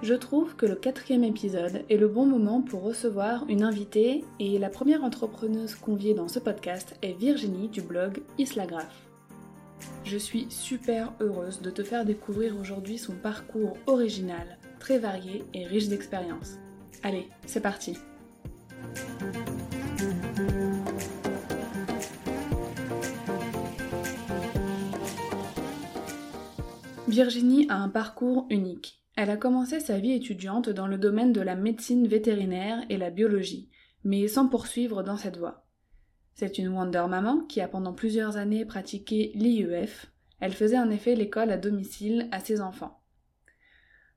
Je trouve que le quatrième épisode est le bon moment pour recevoir une invitée et la première entrepreneuse conviée dans ce podcast est Virginie du blog Islagraph. Je suis super heureuse de te faire découvrir aujourd'hui son parcours original, très varié et riche d'expériences. Allez, c'est parti Virginie a un parcours unique. Elle a commencé sa vie étudiante dans le domaine de la médecine vétérinaire et la biologie, mais sans poursuivre dans cette voie. C'est une Wonder Maman qui a pendant plusieurs années pratiqué l'IEF. Elle faisait en effet l'école à domicile à ses enfants.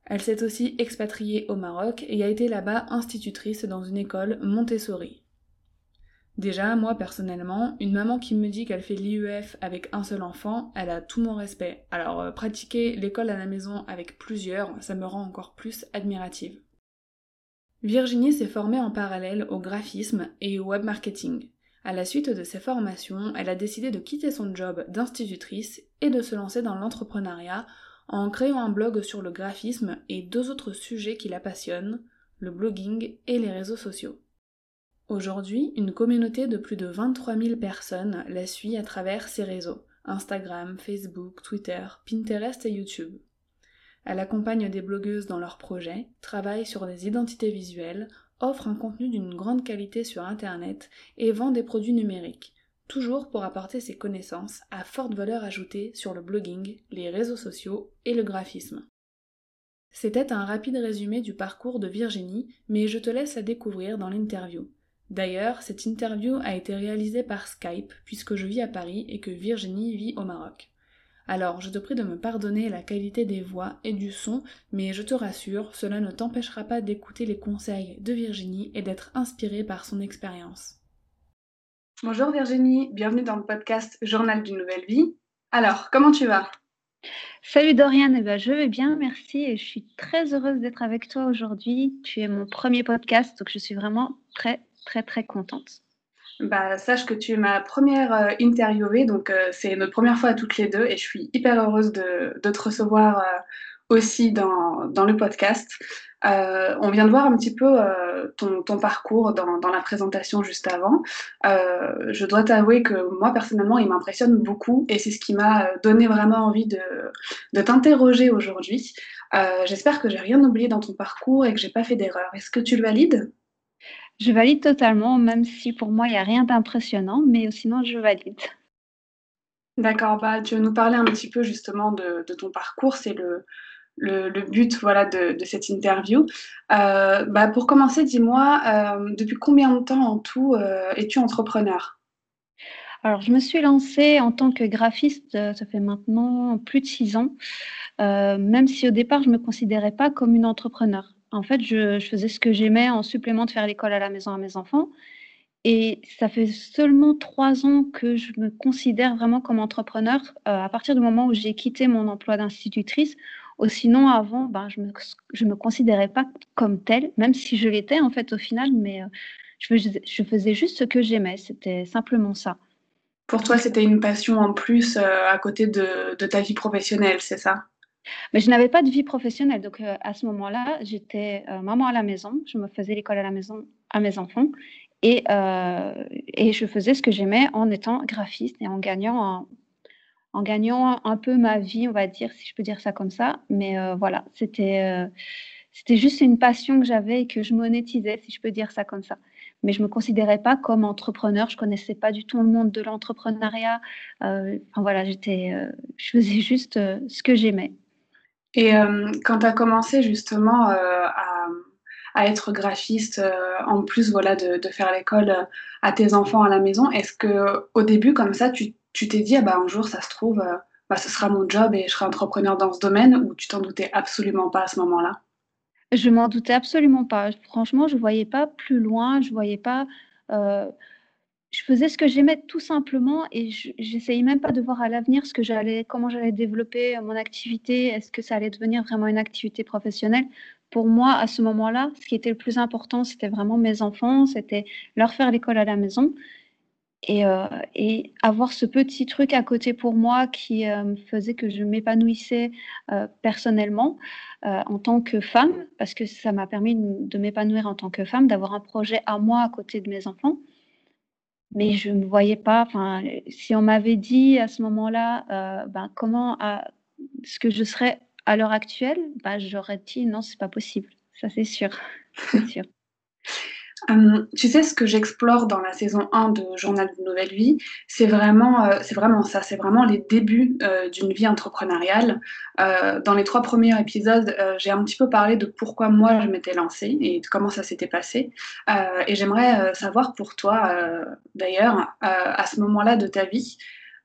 Elle s'est aussi expatriée au Maroc et a été là-bas institutrice dans une école Montessori. Déjà, moi personnellement, une maman qui me dit qu'elle fait l'IEF avec un seul enfant, elle a tout mon respect. Alors euh, pratiquer l'école à la maison avec plusieurs, ça me rend encore plus admirative. Virginie s'est formée en parallèle au graphisme et au web marketing. À la suite de ses formations, elle a décidé de quitter son job d'institutrice et de se lancer dans l'entrepreneuriat en créant un blog sur le graphisme et deux autres sujets qui la passionnent, le blogging et les réseaux sociaux. Aujourd'hui, une communauté de plus de 23 000 personnes la suit à travers ses réseaux Instagram, Facebook, Twitter, Pinterest et YouTube. Elle accompagne des blogueuses dans leurs projets, travaille sur des identités visuelles, offre un contenu d'une grande qualité sur Internet et vend des produits numériques, toujours pour apporter ses connaissances à forte valeur ajoutée sur le blogging, les réseaux sociaux et le graphisme. C'était un rapide résumé du parcours de Virginie, mais je te laisse la découvrir dans l'interview. D'ailleurs, cette interview a été réalisée par Skype puisque je vis à Paris et que Virginie vit au Maroc. Alors, je te prie de me pardonner la qualité des voix et du son, mais je te rassure, cela ne t'empêchera pas d'écouter les conseils de Virginie et d'être inspiré par son expérience. Bonjour Virginie, bienvenue dans le podcast Journal d'une nouvelle vie. Alors, comment tu vas? Salut Dorian, eh ben, je vais bien, merci et je suis très heureuse d'être avec toi aujourd'hui. Tu es mon premier podcast, donc je suis vraiment très très très contente. Bah, sache que tu es ma première euh, interviewée, donc euh, c'est notre première fois à toutes les deux et je suis hyper heureuse de, te recevoir euh, aussi dans, le podcast. on vient de voir un petit peu ton, parcours dans, la présentation juste avant. je dois t'avouer que moi personnellement, il m'impressionne beaucoup et c'est ce qui m'a donné vraiment envie de t'interroger aujourd'hui. J'espère que j'ai rien oublié dans ton parcours et que j'ai pas fait d'erreur. Est-ce que tu le valides? Je valide totalement, même si pour moi, il n'y a rien d'impressionnant, mais sinon, je valide. D'accord, bah, tu veux nous parler un petit peu justement de, ton parcours, c'est le, le, but voilà, de, cette interview. Euh, bah, pour commencer, dis-moi, euh, depuis combien de temps en tout euh, es-tu entrepreneur? Alors, je me suis lancée en tant que graphiste, ça fait maintenant plus de six ans, même si au départ, je ne me considérais pas comme une entrepreneur. En fait, je, faisais ce que j'aimais en supplément de faire l'école à la maison à mes enfants. Et ça fait seulement trois ans que je me considère vraiment comme entrepreneur euh, à partir du moment où j'ai quitté mon emploi d'institutrice. Ou sinon, avant, ben, je ne me, je me considérais pas comme telle, même si je l'étais en fait au final, mais euh, je, faisais juste ce que j'aimais. C'était simplement ça. Pour toi, c'était une passion en plus euh, à côté de ta vie professionnelle, c'est ça? Mais je n'avais pas de vie professionnelle. Donc, euh, à ce moment-là, j'étais euh, maman à la maison. Je me faisais l'école à la maison à mes enfants. Et, euh, et je faisais ce que j'aimais en étant graphiste et en gagnant en gagnant un peu ma vie, on va dire, si je peux dire ça comme ça. Mais voilà, c'était c'était juste une passion que j'avais et que je monétisais, si je peux dire ça comme ça. Mais je ne me considérais pas comme entrepreneur. Je connaissais pas du tout le monde de l'entrepreneuriat. enfin voilà, je faisais juste ce que j'aimais. Et quand tu as commencé justement à, à, être graphiste, en plus voilà de, de faire l'école à tes enfants à la maison, est-ce que au début comme ça, tu tu t'es dit, ah bah, un jour, ça se trouve, euh, bah, ce sera mon job et je serai entrepreneur dans ce domaine ou tu t'en doutais absolument pas à ce moment-là? Je m'en doutais absolument pas. Franchement, je voyais pas plus loin, je voyais pas. Euh, je faisais ce que j'aimais tout simplement et j'essayais même pas de voir à l'avenir ce que j'allais, comment j'allais développer mon activité, est-ce que ça allait devenir vraiment une activité professionnelle. Pour moi, à ce moment-là, ce qui était le plus important, c'était vraiment mes enfants, c'était leur faire l'école à la maison. Euh, et, avoir ce petit truc à côté pour moi qui euh, faisait que je m'épanouissais euh, personnellement en tant que femme, parce que ça m'a permis de, m'épanouir en tant que femme, d'avoir un projet à moi à côté de mes enfants. Mais je ne voyais pas, enfin, si on m'avait dit à ce moment-là, ben, comment ce que je serais à l'heure actuelle, ben, j'aurais dit non, c'est pas possible. Ça, c'est sûr. c'est sûr. Hum, tu sais, ce que j'explore dans la saison 1 de Journal de Nouvelle Vie, c'est vraiment, euh, vraiment ça, c'est vraiment les débuts euh, d'une vie entrepreneuriale. Euh, dans les trois premiers épisodes, j'ai un petit peu parlé de pourquoi moi je m'étais lancée et de comment ça s'était passé. et j'aimerais savoir pour toi, d'ailleurs, à ce moment-là de ta vie,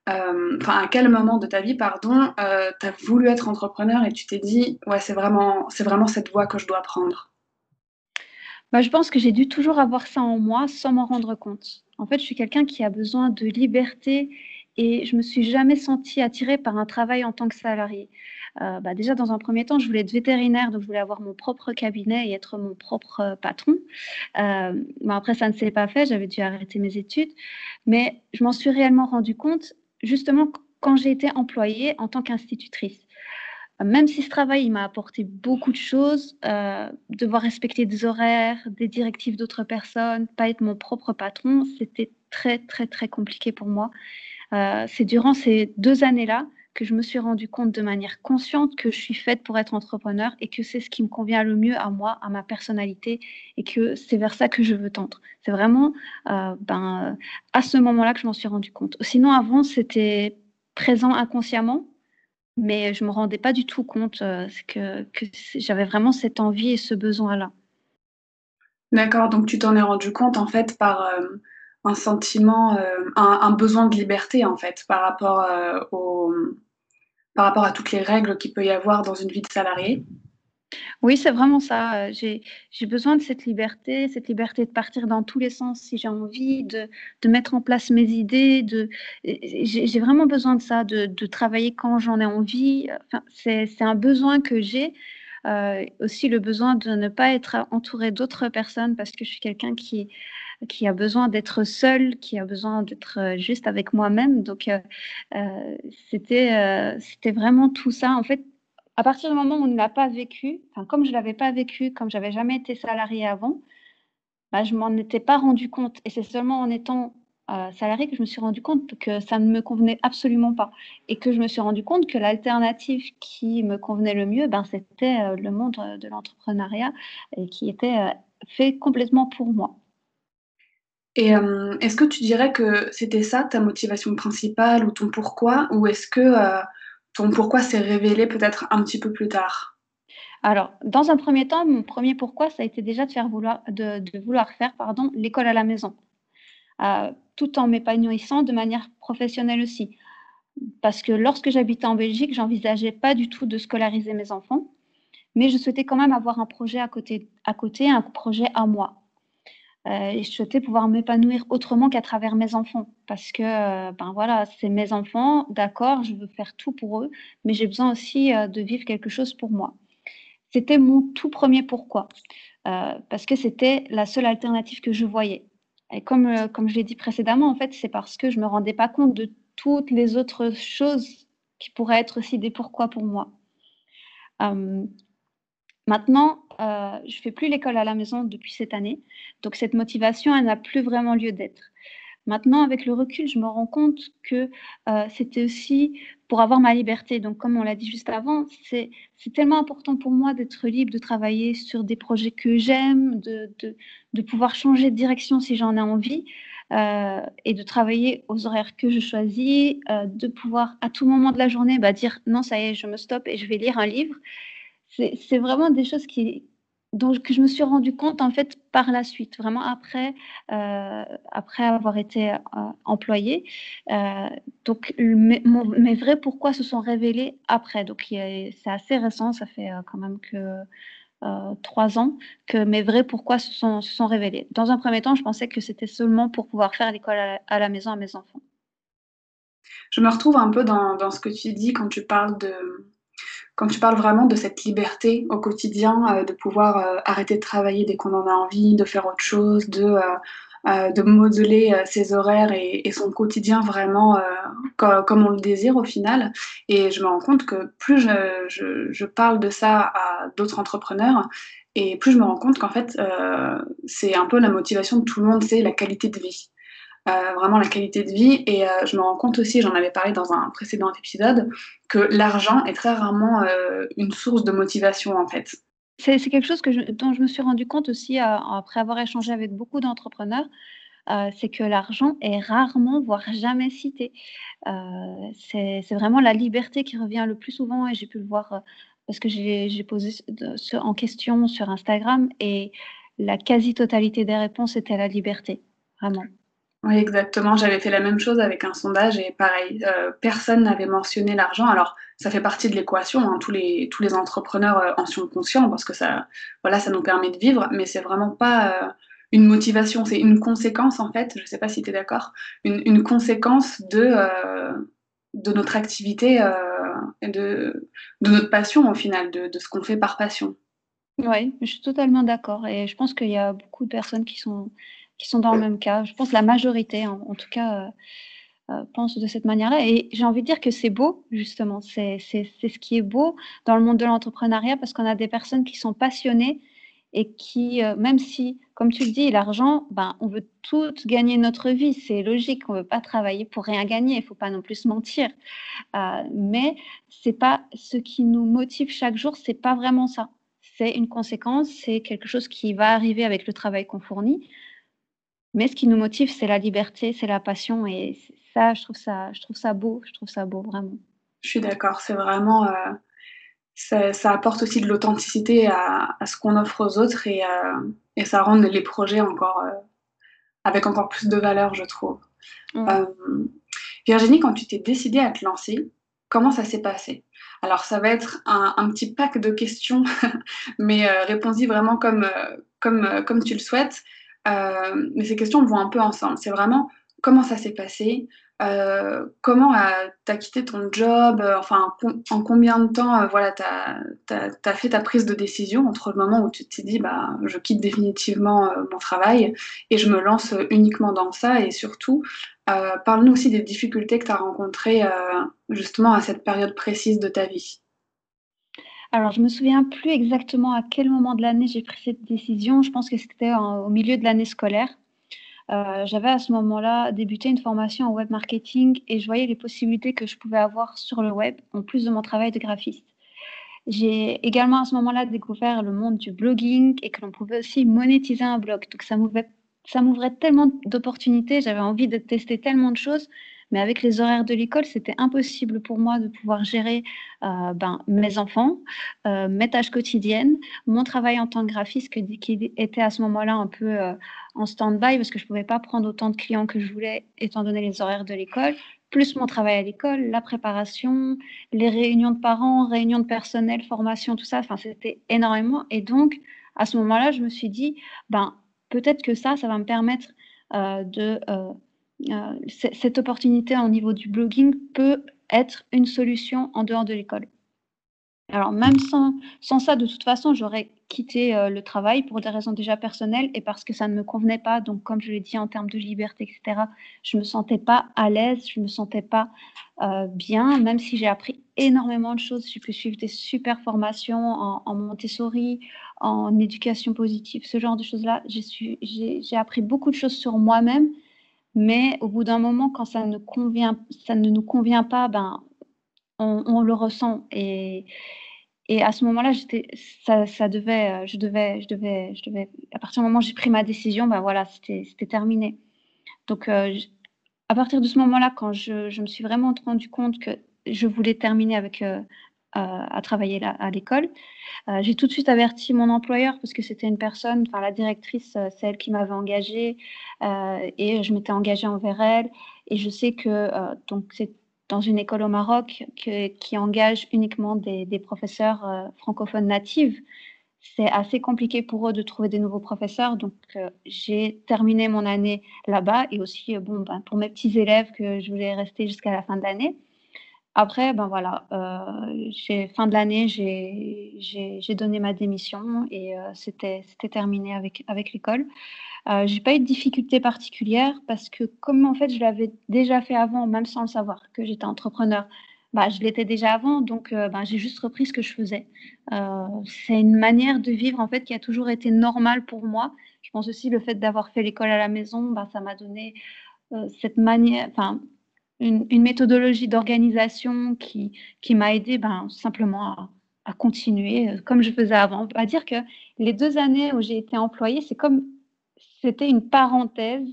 enfin à quel moment de ta vie, pardon, tu as voulu être entrepreneur et tu t'es dit, ouais, c'est vraiment, c'est vraiment cette voie que je dois prendre. Bah, je pense que j'ai dû toujours avoir ça en moi sans m'en rendre compte. En fait, je suis quelqu'un qui a besoin de liberté et je me suis jamais sentie attirée par un travail en tant que salarié. Euh, bah, déjà, dans un premier temps, je voulais être vétérinaire, donc je voulais avoir mon propre cabinet et être mon propre euh, patron. Euh, après, ça ne s'est pas fait, j'avais dû arrêter mes études. Mais je m'en suis réellement rendu compte justement quand j'ai été employée en tant qu'institutrice même si ce travail m'a apporté beaucoup de choses, euh, devoir respecter des horaires, des directives d'autres personnes, pas être mon propre patron, c'était très très très compliqué pour moi. Euh, c'est durant ces deux années-là que je me suis rendu compte de manière consciente que je suis faite pour être entrepreneur et que c'est ce qui me convient le mieux à moi, à ma personnalité et que c'est vers ça que je veux tendre. C'est vraiment euh, ben, à ce moment-là que je m'en suis rendu compte. Sinon, avant, c'était présent inconsciemment, mais je me rendais pas du tout compte euh, que, j'avais vraiment cette envie et ce besoin-là. D'accord, donc tu t'en es rendu compte en fait par euh, un sentiment, euh, un, besoin de liberté en fait par rapport, par rapport à toutes les règles qu'il peut y avoir dans une vie de salarié? Oui, c'est vraiment ça. J'ai besoin de cette liberté, cette liberté de partir dans tous les sens si j'ai envie, de, mettre en place mes idées. J'ai vraiment besoin de ça, de, travailler quand j'en ai envie. C'est un besoin que j'ai. Aussi le besoin de ne pas être entouré d'autres personnes parce que je suis quelqu'un qui, a besoin d'être seul, qui a besoin d'être juste avec moi-même. Donc, euh, c'était c'était vraiment tout ça. En fait, à partir du moment où on ne l'a pas vécu, comme je ne l'avais pas vécu, comme j'avais jamais été salarié avant, bah, je m'en étais pas rendu compte. Et c'est seulement en étant euh, salarié que je me suis rendu compte que ça ne me convenait absolument pas. Et que je me suis rendu compte que l'alternative qui me convenait le mieux, ben, c'était euh, le monde de l'entrepreneuriat et qui était euh, fait complètement pour moi. Et est-ce que tu dirais que c'était ça ta motivation principale ou ton pourquoi? Ou est-ce que ton pourquoi s'est révélé peut-être un petit peu plus tard? Alors, dans un premier temps, mon premier pourquoi, ça a été déjà de, faire vouloir, vouloir faire pardon, l'école à la maison, euh, tout en m'épanouissant de manière professionnelle aussi. Parce que lorsque j'habitais en Belgique, j'envisageais pas du tout de scolariser mes enfants, mais je souhaitais quand même avoir un projet à côté un projet à moi. Euh, et je souhaitais pouvoir m'épanouir autrement qu'à travers mes enfants. Parce que, euh, ben voilà, c'est mes enfants, d'accord, je veux faire tout pour eux, mais j'ai besoin aussi euh, de vivre quelque chose pour moi. C'était mon tout premier pourquoi. parce que c'était la seule alternative que je voyais. Et comme, comme je l'ai dit précédemment, en fait, c'est parce que je ne me rendais pas compte de toutes les autres choses qui pourraient être aussi des pourquoi pour moi. Maintenant, euh, je fais plus l'école à la maison depuis cette année, donc cette motivation, elle n'a plus vraiment lieu d'être. Maintenant, avec le recul, je me rends compte que c'était aussi pour avoir ma liberté. Donc, comme on l'a dit juste avant, c'est tellement important pour moi d'être libre, de travailler sur des projets que j'aime, de, pouvoir changer de direction si j'en ai envie. Euh, et de travailler aux horaires que je choisis, euh, de pouvoir à tout moment de la journée bah, dire non, ça y est, je me stoppe et je vais lire un livre. C'est vraiment des choses qui, dont que je me suis rendu compte en fait par la suite, vraiment après, euh, après avoir été euh, employée. Euh, donc mes, vrais pourquoi se sont révélés après. Donc c'est assez récent, ça fait quand même que trois ans que mes vrais pourquoi se sont, révélés. Dans un premier temps, je pensais que c'était seulement pour pouvoir faire l'école à, la maison à mes enfants. Je me retrouve un peu dans ce que tu dis quand tu parles de quand tu parles vraiment de cette liberté au quotidien, euh, de pouvoir euh, arrêter de travailler dès qu'on en a envie, de faire autre chose, de, euh, de modeler ses horaires et, son quotidien vraiment comme, comme, on le désire au final. Et je me rends compte que plus je, je, je parle de ça à d'autres entrepreneurs, et plus je me rends compte qu'en fait, c'est un peu la motivation de tout le monde, c'est la qualité de vie. Euh, vraiment la qualité de vie. Et euh, je me rends compte aussi, j'en avais parlé dans un précédent épisode, que l'argent est très rarement euh, une source de motivation en fait. C'est quelque chose dont je me suis rendu compte aussi après avoir échangé avec beaucoup d'entrepreneurs. c'est que l'argent est rarement, voire jamais cité. c'est vraiment la liberté qui revient le plus souvent et j'ai pu le voir parce que j'ai posé en question sur Instagram et la quasi-totalité des réponses était la liberté, vraiment. Oui, exactement. J'avais fait la même chose avec un sondage et pareil, euh, personne n'avait mentionné l'argent. Alors, ça fait partie de l'équation. Hein. Tous, les, entrepreneurs euh, en sont conscients parce que ça, voilà, ça nous permet de vivre, mais c'est vraiment pas euh, une motivation, c'est une conséquence en fait. Je ne sais pas si tu es d'accord. Une, conséquence de, de notre activité et de, de notre passion au final, de, de ce qu'on fait par passion. Oui, je suis totalement d'accord. Et je pense qu'il y a beaucoup de personnes qui sont qui sont dans le même cas. Je pense la majorité, en, tout cas, euh, euh, pense de cette manière-là. Et j'ai envie de dire que c'est beau, justement. C'est ce qui est beau dans le monde de l'entrepreneuriat parce qu'on a des personnes qui sont passionnées et qui, euh, même si, comme tu le dis, l'argent, ben, on veut toutes gagner notre vie, c'est logique, on ne veut pas travailler pour rien gagner, il ne faut pas non plus se mentir. mais c'est pas ce qui nous motive chaque jour, c'est pas vraiment ça. C'est une conséquence, c'est quelque chose qui va arriver avec le travail qu'on fournit. Mais ce qui nous motive, c'est la liberté, c'est la passion. Et ça, je trouve ça, je trouve ça beau. Je trouve ça beau, vraiment. Je suis d'accord. C'est vraiment. Euh, ça, apporte aussi de l'authenticité à, ce qu'on offre aux autres et, euh, et, ça rend les projets encore. Euh, avec encore plus de valeur, je trouve. Virginie, quand tu t'es décidée à te lancer, comment ça s'est passé? Alors, ça va être un, un, petit pack de questions, mais réponds-y vraiment comme, comme, comme tu le souhaites. Euh, mais ces questions vont un peu ensemble. C'est vraiment comment ça s'est passé, euh, comment tu as quitté ton job, euh, enfin en combien de temps voilà, tu as, fait ta prise de décision entre le moment où tu t'es dit bah, je quitte définitivement mon travail et je me lance uniquement dans ça? Et surtout parle-nous aussi des difficultés que tu as rencontrées justement à cette période précise de ta vie. Alors, je me souviens plus exactement à quel moment de l'année j'ai pris cette décision. Je pense que c'était au milieu de l'année scolaire. Euh, j'avais à ce moment-là débuté une formation en web marketing et je voyais les possibilités que je pouvais avoir sur le web en plus de mon travail de graphiste. J'ai également à ce moment-là découvert le monde du blogging et que l'on pouvait aussi monétiser un blog. Donc ça m'ouvrait tellement d'opportunités, j'avais envie de tester tellement de choses mais avec les horaires de l'école, c'était impossible pour moi de pouvoir gérer euh, ben, mes enfants, euh, mes tâches quotidiennes, mon travail en tant que graphiste qui était à ce moment-là un peu euh, en stand-by parce que je ne pouvais pas prendre autant de clients que je voulais étant donné les horaires de l'école, plus mon travail à l'école, la préparation, les réunions de parents, réunions de personnel, formation, tout ça. Enfin, c'était énormément. Et donc, à ce moment-là, je me suis dit, ben, peut-être que ça, ça va me permettre de cette opportunité au niveau du blogging peut être une solution en dehors de l'école. Alors même sans, sans, ça, de toute façon, j'aurais quitté euh, le travail pour des raisons déjà personnelles et parce que ça ne me convenait pas. Donc comme je l'ai dit en termes de liberté, etc., je ne me sentais pas à l'aise, je ne me sentais pas euh, bien, même si j'ai appris énormément de choses. J'ai pu suivre des super formations en, en Montessori, en éducation positive, ce genre de choses-là. J'ai appris beaucoup de choses sur moi-même Mais au bout d'un moment, quand ça ne, convient, ça ne nous convient pas, ben, on, le ressent. Et, et à ce moment-là, ça, ça devait, je devais, je devais, je devais. À partir du moment où j'ai pris ma décision, ben voilà, c'était terminé. Donc, euh, à partir de ce moment-là, quand je, je, me suis vraiment rendu compte que je voulais terminer avec euh, à, travailler à l'école. Euh, j'ai tout de suite averti mon employeur parce que c'était une personne, enfin la directrice, euh, c'est elle qui m'avait engagée et je m'étais engagée envers elle. Et je sais que donc c'est dans une école au Maroc qui engage uniquement des, professeurs francophones natives c'est assez compliqué pour eux de trouver des nouveaux professeurs. Donc, j'ai terminé mon année là-bas et aussi, bon, ben, pour mes petits élèves que je voulais rester jusqu'à la fin de l'année. Après, ben voilà, euh, fin de l'année, j'ai donné ma démission et euh, c'était terminé avec, avec l'école. Euh, j'ai pas eu de difficultés particulières parce que comme en fait je l'avais déjà fait avant, même sans le savoir, que j'étais entrepreneur, bah, je l'étais déjà avant, donc euh, bah, j'ai juste repris ce que je faisais. c'est une manière de vivre en fait qui a toujours été normale pour moi. Je pense aussi le fait d'avoir fait l'école à la maison, bah, ça m'a donné cette manière, enfin une, méthodologie d'organisation qui, qui m'a aidé ben, simplement à, à, continuer euh, comme je faisais avant. Va dire que les deux années où j'ai été employée, c'est comme c'était une parenthèse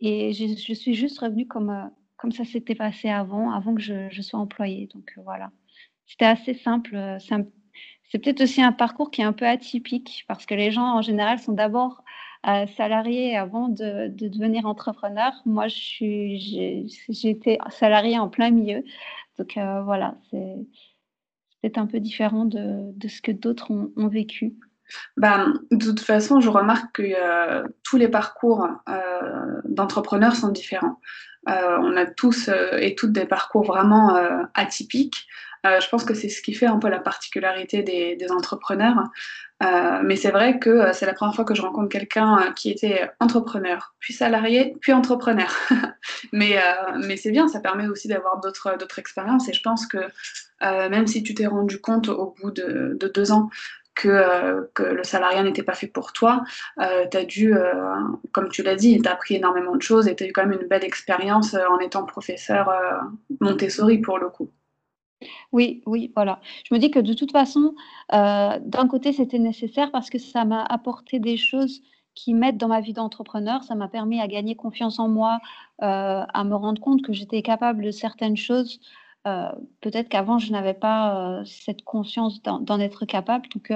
et je, je, suis juste revenue comme, euh, comme ça s'était passé avant, avant que je, je sois employée. Donc euh, voilà, c'était assez simple. C'est peut-être aussi un parcours qui est un peu atypique parce que les gens en général sont d'abord salarié avant de, devenir entrepreneur. Moi, j'ai été salarié en plein milieu. Donc euh, voilà, c'est peut-être un peu différent de, ce que d'autres ont, vécu. Ben, de toute façon, je remarque que euh, tous les parcours euh, d'entrepreneurs sont différents. on a tous et toutes des parcours vraiment atypiques. Je pense que c'est ce qui fait un peu la particularité des, entrepreneurs. Euh, mais c'est vrai que euh, c'est la première fois que je rencontre quelqu'un euh, qui était entrepreneur, puis salarié, puis entrepreneur. mais mais c'est bien, ça permet aussi d'avoir d'autres, expériences. Et je pense que même si tu t'es rendu compte au bout de, de deux ans que, le salariat n'était pas fait pour toi, tu as dû, comme tu l'as dit, tu as appris énormément de choses et tu as eu quand même une belle expérience en étant professeur Montessori pour le coup. Oui, oui, voilà. Je me dis que de toute façon, euh, d'un côté, c'était nécessaire parce que ça m'a apporté des choses qui m'aident dans ma vie d'entrepreneur. Ça m'a permis à gagner confiance en moi, euh, à me rendre compte que j'étais capable de certaines choses. Euh, peut-être qu'avant, je n'avais pas cette conscience d'en être capable. Donc,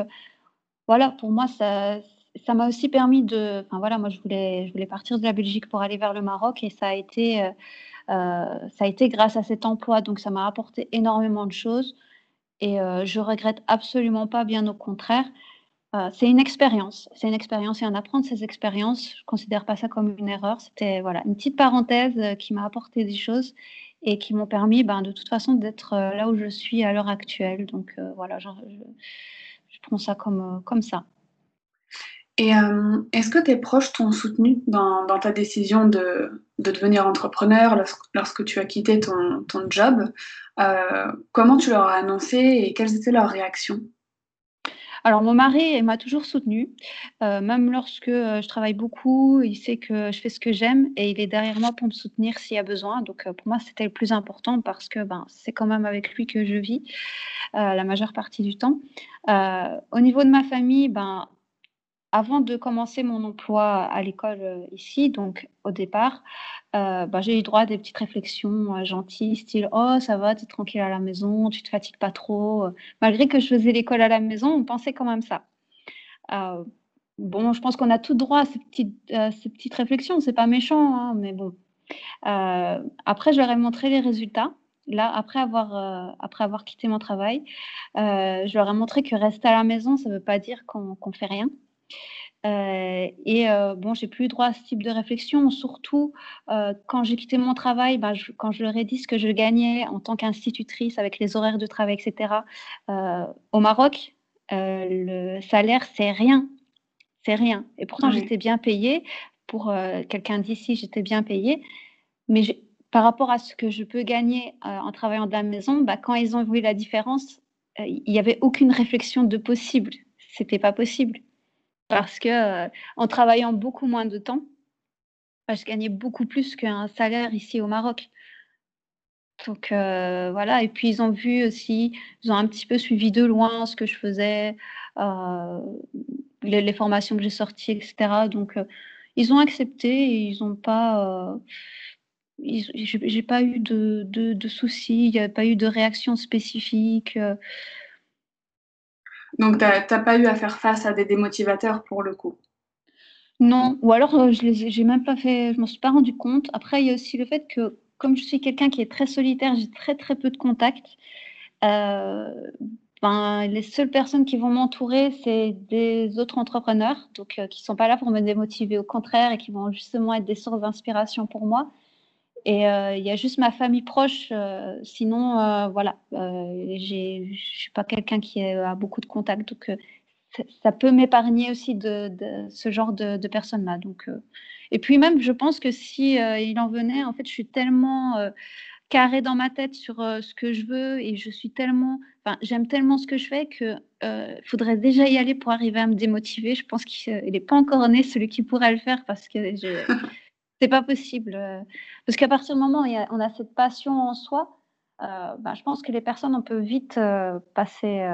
voilà, pour moi, ça, ça m'a aussi permis de. Enfin, voilà, moi, je voulais, je voulais partir de la Belgique pour aller vers le Maroc et ça a été ça a été grâce à cet emploi, donc ça m'a apporté énormément de choses et euh, je regrette absolument pas, bien au contraire. Euh, c'est une expérience, c'est une expérience et en apprendre ces expériences, je considère pas ça comme une erreur. C'était voilà une petite parenthèse qui m'a apporté des choses et qui m'ont permis, ben, de toute façon, d'être là où je suis à l'heure actuelle. Donc voilà, je, je, prends ça comme, comme ça. Et euh, est-ce que tes proches t'ont soutenu dans, ta décision de, devenir entrepreneur lorsque, tu as quitté ton, job? Euh, Comment tu leur as annoncé et quelles étaient leurs réactions? Alors, mon mari m'a toujours soutenue, euh, même lorsque je travaille beaucoup, il sait que je fais ce que j'aime et il est derrière moi pour me soutenir s'il y a besoin. Donc, pour moi, c'était le plus important parce que ben, c'est quand même avec lui que je vis la majeure partie du temps. au niveau de ma famille, ben, avant de commencer mon emploi à l'école euh, ici, donc au départ, euh, bah, j'ai eu droit à des petites réflexions euh, gentilles, style Oh, ça va, tu es tranquille à la maison, tu te fatigues pas trop. Malgré que je faisais l'école à la maison, on pensait quand même ça. bon, je pense qu'on a tout droit à ces petites, ces petites réflexions, c'est pas méchant, hein, mais bon. après, je leur ai montré les résultats. Là, après avoir, après avoir quitté mon travail, je leur ai montré que rester à la maison, ça ne veut pas dire qu'on ne fait rien. Euh, et euh, bon, j'ai plus eu droit à ce type de réflexion, surtout euh, quand j'ai quitté mon travail, bah, quand je leur ai dit ce que je gagnais en tant qu'institutrice avec les horaires de travail, etc. au Maroc, le salaire, c'est rien. C'est rien. Et pourtant, j'étais bien payée. Pour quelqu'un d'ici, j'étais bien payée. Mais par rapport à ce que je peux gagner en travaillant de la maison, bah, quand ils ont vu la différence, il n'y avait aucune réflexion de possible. C'était pas possible parce que euh, en travaillant beaucoup moins de temps, je gagnais beaucoup plus qu'un salaire ici au Maroc. Donc euh, voilà, et puis ils ont vu aussi, ils ont un petit peu suivi de loin ce que je faisais, euh, les, formations que j'ai sorties, etc. Donc ils ont accepté et ils n'ont pas. j'ai pas eu de, de soucis, il n'y a pas eu de réaction spécifique. Donc, tu n'as pas eu à faire face à des démotivateurs pour le coup? Non, ou alors je les j'ai même pas fait, je m'en suis pas rendu compte. Après, il y a aussi le fait que comme je suis quelqu'un qui est très solitaire, j'ai très très peu de contacts. Euh, ben, les seules personnes qui vont m'entourer, c'est des autres entrepreneurs, donc euh, qui sont pas là pour me démotiver, au contraire, et qui vont justement être des sources d'inspiration pour moi. Et euh, il y a juste ma famille proche. sinon, voilà, je suis pas quelqu'un qui a beaucoup de contacts, donc ça peut m'épargner aussi de, ce genre de, de personnes-là. Et puis même, je pense que si euh, il en venait, en fait, je suis tellement euh, carré dans ma tête sur euh, ce que je veux et je suis tellement, enfin, j'aime tellement ce que je fais que faudrait déjà y aller pour arriver à me démotiver. Je pense qu'il n'est pas encore né celui qui pourrait le faire parce que. C'est pas possible. Parce qu'à partir du moment où on a cette passion en soi, ben, je pense que les personnes on peut vite passer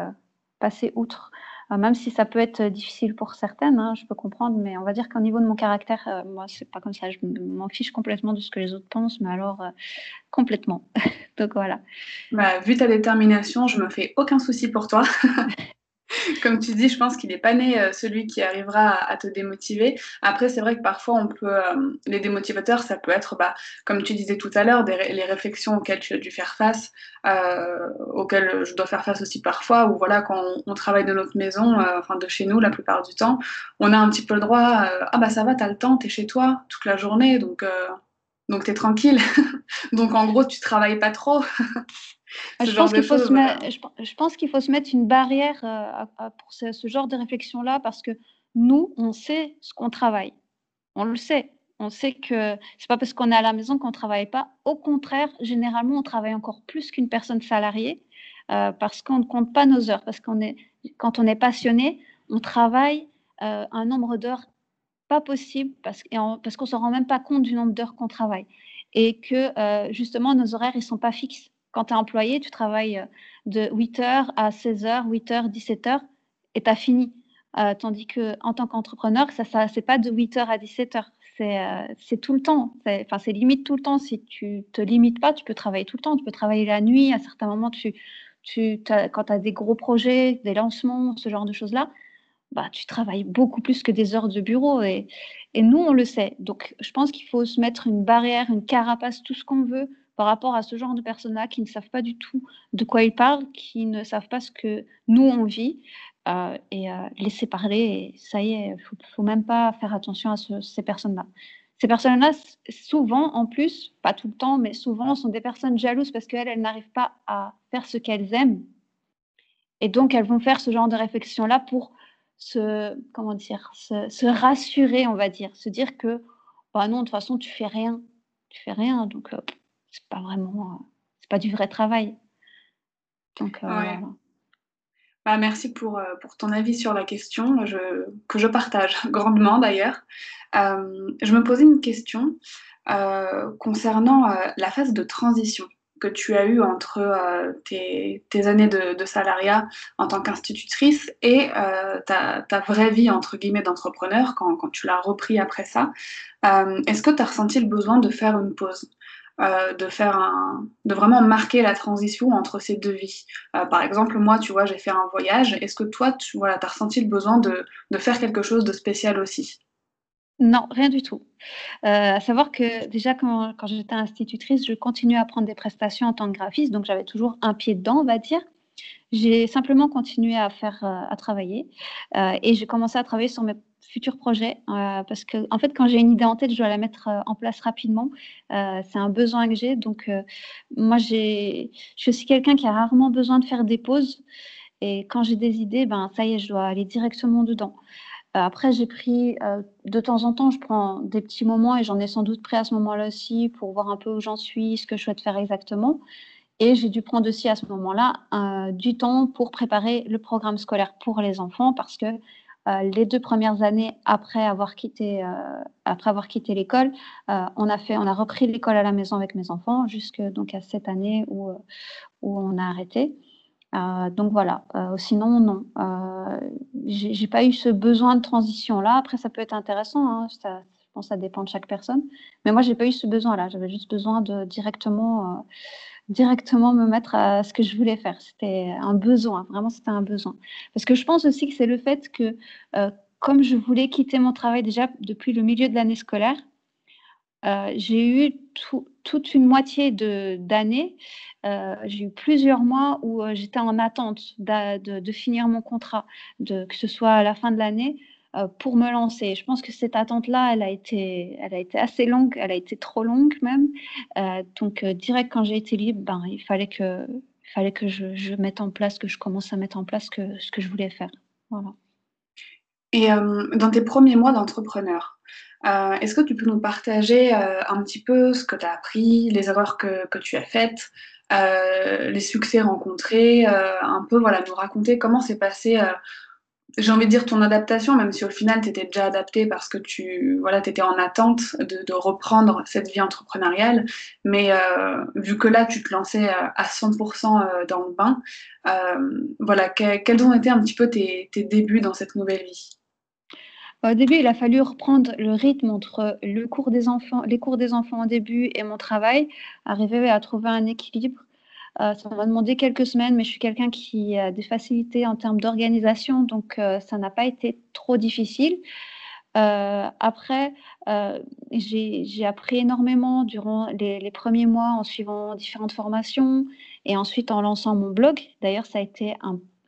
passer outre. Euh, même si ça peut être difficile pour certaines, hein, je peux comprendre, mais on va dire qu'au niveau de mon caractère, euh, moi, c'est pas comme ça. Je m'en fiche complètement de ce que les autres pensent, mais alors euh, complètement. Donc voilà. Bah, vu ta détermination, je me fais aucun souci pour toi. comme tu dis, je pense qu'il n'est pas né euh, celui qui arrivera à, te démotiver. Après, c'est vrai que parfois, on peut, euh, les démotivateurs, ça peut être, bah, comme tu disais tout à l'heure, les réflexions auxquelles tu as dû faire face, euh, auxquelles je dois faire face aussi parfois, ou voilà, quand on, travaille de notre maison, enfin de chez nous la plupart du temps, on a un petit peu le droit, ah bah ça va, t'as le temps, t'es chez toi toute la journée, donc donc t'es tranquille. donc en gros, tu travailles pas trop. je, pense qu'il faut se mettre, je, pense qu'il faut se mettre une barrière euh, pour ce, genre de réflexion-là parce que nous, on sait ce qu'on travaille. On le sait. On sait que c'est pas parce qu'on est à la maison qu'on travaille pas. Au contraire, généralement, on travaille encore plus qu'une personne salariée euh, parce qu'on ne compte pas nos heures. Parce qu'on est, quand on est passionné, on travaille euh, un nombre d'heures pas possible parce, parce qu'on se rend même pas compte du nombre d'heures qu'on travaille et que justement nos horaires ils sont pas fixes. Quand tu es employé, tu travailles euh, de 8h à 16h, 8h, 17h et tu as fini. Euh, tandis qu'en tant qu'entrepreneur, ça, ça c'est pas de 8h à 17h. Euh, c'est tout le temps. Enfin, c'est limite tout le temps. Si tu te limites pas, tu peux travailler tout le temps. Tu peux travailler la nuit. À certains moments, tu, tu, quand tu as des gros projets, des lancements, ce genre de choses-là, bah, tu travailles beaucoup plus que des heures de bureau. Et, et nous, on le sait. Donc, je pense qu'il faut se mettre une barrière, une carapace, tout ce qu'on veut par rapport à ce genre de personnes-là qui ne savent pas du tout de quoi ils parlent, qui ne savent pas ce que nous on vit, euh, et euh, laisser parler. Et ça y est, il faut, faut même pas faire attention à ces personnes-là. Ces personnes-là, souvent, en plus, pas tout le temps, mais souvent, sont des personnes jalouses parce qu'elles, elles, n'arrivent pas à faire ce qu'elles aiment. Et donc, elles vont faire ce genre de réflexion-là pour se, comment dire, se, rassurer, on va dire, se dire que, bah non, de toute façon, tu fais rien, tu fais rien, donc c'est pas vraiment, euh, c'est pas du vrai travail. Donc, euh, bah, merci pour, euh, pour, ton avis sur la question, je, que je partage grandement d'ailleurs. je me posais une question concernant la phase de transition que tu as eue entre tes, tes, années de, de, salariat en tant qu'institutrice et ta, ta, vraie vie, entre guillemets, d'entrepreneur quand, quand, tu l'as repris après ça. Est-ce que tu as ressenti le besoin de faire une pause? Euh, de faire un, de vraiment marquer la transition entre ces deux vies. Euh, par exemple, moi, tu vois, j'ai fait un voyage. Est-ce que toi, tu voilà, as ressenti le besoin de, de, faire quelque chose de spécial aussi? Non, rien du tout. Euh, à savoir que déjà, quand, quand j'étais institutrice, je continuais à prendre des prestations en tant que graphiste, donc j'avais toujours un pied dedans, on va dire. J'ai simplement continué à faire, à travailler et j'ai commencé à travailler sur mes futur projet euh, parce que en fait quand j'ai une idée en tête je dois la mettre euh, en place rapidement. Euh, c'est un besoin que j'ai. Donc moi j'ai je suis aussi quelqu'un qui a rarement besoin de faire des pauses. Et quand j'ai des idées ben ça y est je dois aller directement dedans. Après j'ai pris de temps en temps je prends des petits moments et j'en ai sans doute pris à ce moment-là aussi pour voir un peu où j'en suis ce que je souhaite faire exactement. Et j'ai dû prendre aussi à ce moment-là du temps pour préparer le programme scolaire pour les enfants parce que les deux premières années après avoir quitté, après avoir quitté l'école, on a fait, on a repris l'école à la maison avec mes enfants jusque donc à cette année où où on a arrêté. donc voilà. sinon non, j'ai pas eu ce besoin de transition là. Après ça peut être intéressant. Hein, ça, je pense que ça dépend de chaque personne. Mais moi j'ai pas eu ce besoin là. J'avais juste besoin de directement directement me mettre à ce que je voulais faire. C'était un besoin, vraiment c'était un besoin. Parce que je pense aussi que c'est le fait que euh, comme je voulais quitter mon travail déjà depuis le milieu de l'année scolaire, euh, j'ai eu toute une moitié d'année, euh, j'ai eu plusieurs mois où j'étais en attente de, de, finir mon contrat, que ce soit à la fin de l'année pour me lancer. Je pense que cette attente-là, elle a été, elle a été assez longue, elle a été trop longue même. Euh, donc euh, direct quand j'ai été libre, ben il fallait que, il fallait que je, mette en place, que je commence à mettre en place ce que je voulais faire. Voilà. Et dans tes premiers mois d'entrepreneur, est-ce que tu peux nous partager un petit peu ce que tu as appris, les erreurs que, que tu as faites, les succès rencontrés, un peu voilà, nous raconter comment s'est passé j'ai envie de dire ton adaptation, même si au final tu étais déjà adapté parce que tu voilà, étais en attente de, reprendre cette vie entrepreneuriale. Mais euh, vu que là tu te lançais euh, à 100% euh, dans le bain, voilà, quels ont été un petit peu tes, débuts dans cette nouvelle vie? Au début, il a fallu reprendre le rythme entre le cours des enfants, les cours des enfants au début et mon travail, arriver à trouver un équilibre euh, ça m'a demandé quelques semaines, mais je suis quelqu'un qui a des facilités en termes d'organisation, donc euh, ça n'a pas été trop difficile. Euh, après, j'ai appris énormément durant les, premiers mois en suivant différentes formations et ensuite en lançant mon blog. D'ailleurs, ça a été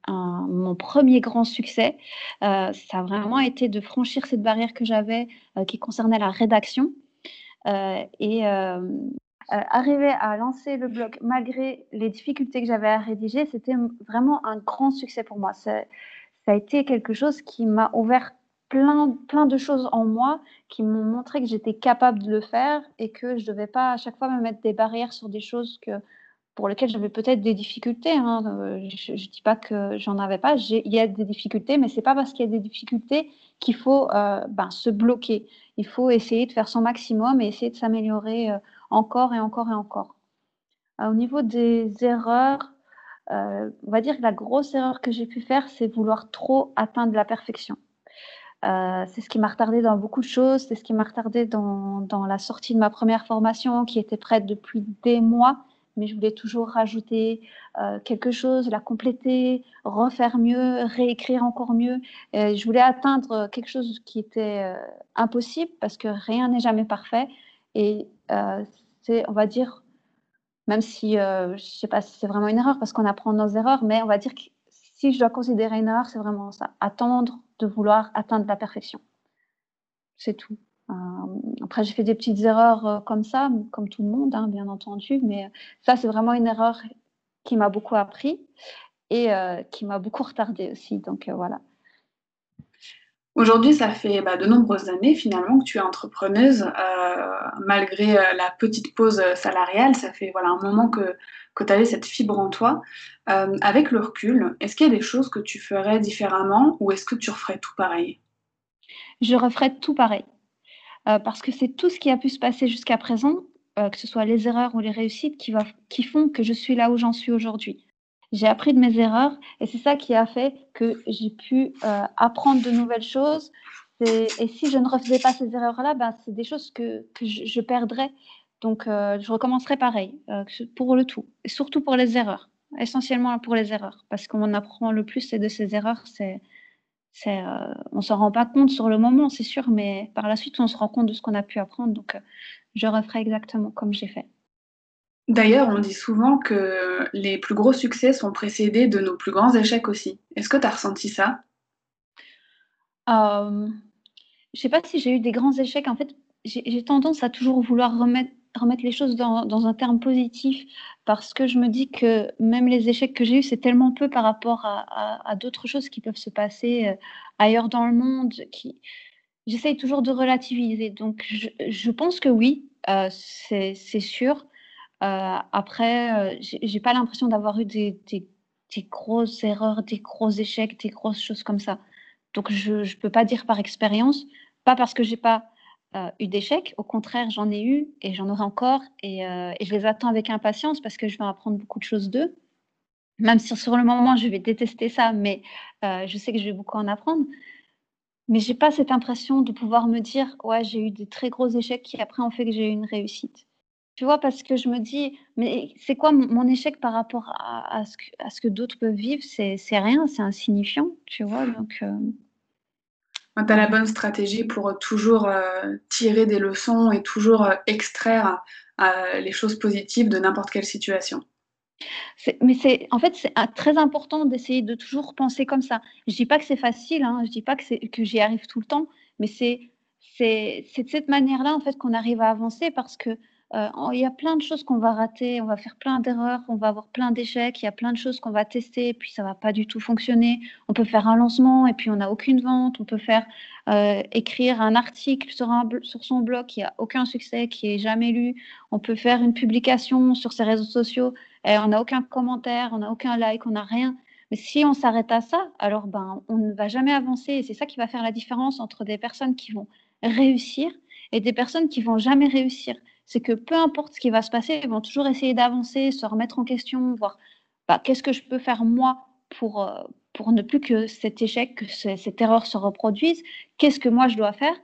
mon premier grand succès. ça a vraiment été de franchir cette barrière que j'avais qui concernait la rédaction. et arriver à lancer le blog malgré les difficultés que j'avais à rédiger, c'était vraiment un grand succès pour moi. Ça, a été quelque chose qui m'a ouvert plein, plein de choses en moi qui m'ont montré que j'étais capable de le faire et que je ne devais pas à chaque fois me mettre des barrières sur des choses que, pour lesquelles j'avais peut-être des difficultés. Hein. Euh, je ne dis pas que j'en avais pas, il y a des difficultés, mais ce n'est pas parce qu'il y a des difficultés qu'il faut euh, ben, se bloquer. Il faut essayer de faire son maximum et essayer de s'améliorer encore et encore et encore. Euh, au niveau des erreurs, euh, on va dire que la grosse erreur que j'ai pu faire, c'est vouloir trop atteindre la perfection. Euh, c'est ce qui m'a retardé dans beaucoup de choses, c'est ce qui m'a retardé dans, la sortie de ma première formation qui était prête depuis des mois, mais je voulais toujours rajouter quelque chose, la compléter, refaire mieux, réécrire encore mieux. je voulais atteindre quelque chose qui était impossible parce que rien n'est jamais parfait. Et c'est, on va dire, même si euh, je ne sais pas si c'est vraiment une erreur parce qu'on apprend nos erreurs, mais on va dire que si je dois considérer une erreur, c'est vraiment ça, attendre de vouloir atteindre la perfection. C'est tout. Euh, après, j'ai fait des petites erreurs comme ça, comme tout le monde, hein, bien entendu, mais ça, c'est vraiment une erreur qui m'a beaucoup appris et qui m'a beaucoup retardé aussi. Donc voilà. Aujourd'hui, ça fait bah, de nombreuses années finalement que tu es entrepreneuse, euh, malgré euh, la petite pause salariale. Ça fait voilà un moment que, que tu avais cette fibre en toi. Euh, avec le recul, est-ce qu'il y a des choses que tu ferais différemment ou est-ce que tu referais tout pareil? Je referais tout pareil. parce que c'est tout ce qui a pu se passer jusqu'à présent, que ce soit les erreurs ou les réussites, qui, qui font que je suis là où j'en suis aujourd'hui. J'ai appris de mes erreurs et c'est ça qui a fait que j'ai pu euh, apprendre de nouvelles choses. Et si je ne refaisais pas ces erreurs-là, ben, c'est des choses que, que je, perdrais. Donc, euh, je recommencerai pareil euh, pour le tout, et surtout pour les erreurs, essentiellement pour les erreurs, parce qu'on apprend le plus de ces erreurs. C'est, c'est, on s'en rend pas compte sur le moment, c'est sûr, mais par la suite, on se rend compte de ce qu'on a pu apprendre. Donc, je referai exactement comme j'ai fait. D'ailleurs, on dit souvent que les plus gros succès sont précédés de nos plus grands échecs aussi. Est-ce que tu as ressenti ça? Euh, Je sais pas si j'ai eu des grands échecs. En fait, j'ai tendance à toujours vouloir remettre, remettre les choses dans, un terme positif parce que je me dis que même les échecs que j'ai eus, c'est tellement peu par rapport à, d'autres choses qui peuvent se passer euh, ailleurs dans le monde. Qui... J'essaye toujours de relativiser. Donc, je, pense que oui, euh, c'est sûr. Euh, après, euh, j'ai pas l'impression d'avoir eu des, grosses erreurs, des gros échecs, des grosses choses comme ça. Donc, je ne peux pas dire par expérience, pas parce que j'ai pas euh, eu d'échecs, au contraire, j'en ai eu et j'en aurai encore et, je les attends avec impatience parce que je vais apprendre beaucoup de choses d'eux. Même si sur le moment, je vais détester ça, mais je sais que je vais beaucoup en apprendre. Mais j'ai pas cette impression de pouvoir me dire, ouais, j'ai eu des très gros échecs qui après ont fait que j'ai eu une réussite. Tu vois, parce que je me dis, mais c'est quoi mon, échec par rapport à, ce que, à ce que d'autres peuvent vivre? C'est rien, c'est insignifiant, tu vois. Donc, euh, tu as la bonne stratégie pour toujours euh, tirer des leçons et toujours euh, extraire les choses positives de n'importe quelle situation. Mais c'est en fait c'est très important d'essayer de toujours penser comme ça. Je dis pas que c'est facile, hein, je dis pas que, que j'y arrive tout le temps, mais c'est de cette manière-là en fait qu'on arrive à avancer parce que euh, il y a plein de choses qu'on va rater, on va faire plein d'erreurs, on va avoir plein d'échecs, il y a plein de choses qu'on va tester, et puis ça va pas du tout fonctionner. On peut faire un lancement et puis on n'a aucune vente. On peut faire euh, écrire un article sur, un, sur son blog qui a aucun succès, qui est jamais lu. On peut faire une publication sur ses réseaux sociaux et on n'a aucun commentaire, on n'a aucun like, on n'a rien. Mais si on s'arrête à ça, alors ben on ne va jamais avancer. Et c'est ça qui va faire la différence entre des personnes qui vont réussir et des personnes qui vont jamais réussir c'est que peu importe ce qui va se passer, ils vont toujours essayer d'avancer, se remettre en question, voir bah, qu'est-ce que je peux faire moi pour, euh, pour ne plus que cet échec, que cette erreur se reproduise, qu'est-ce que moi je dois faire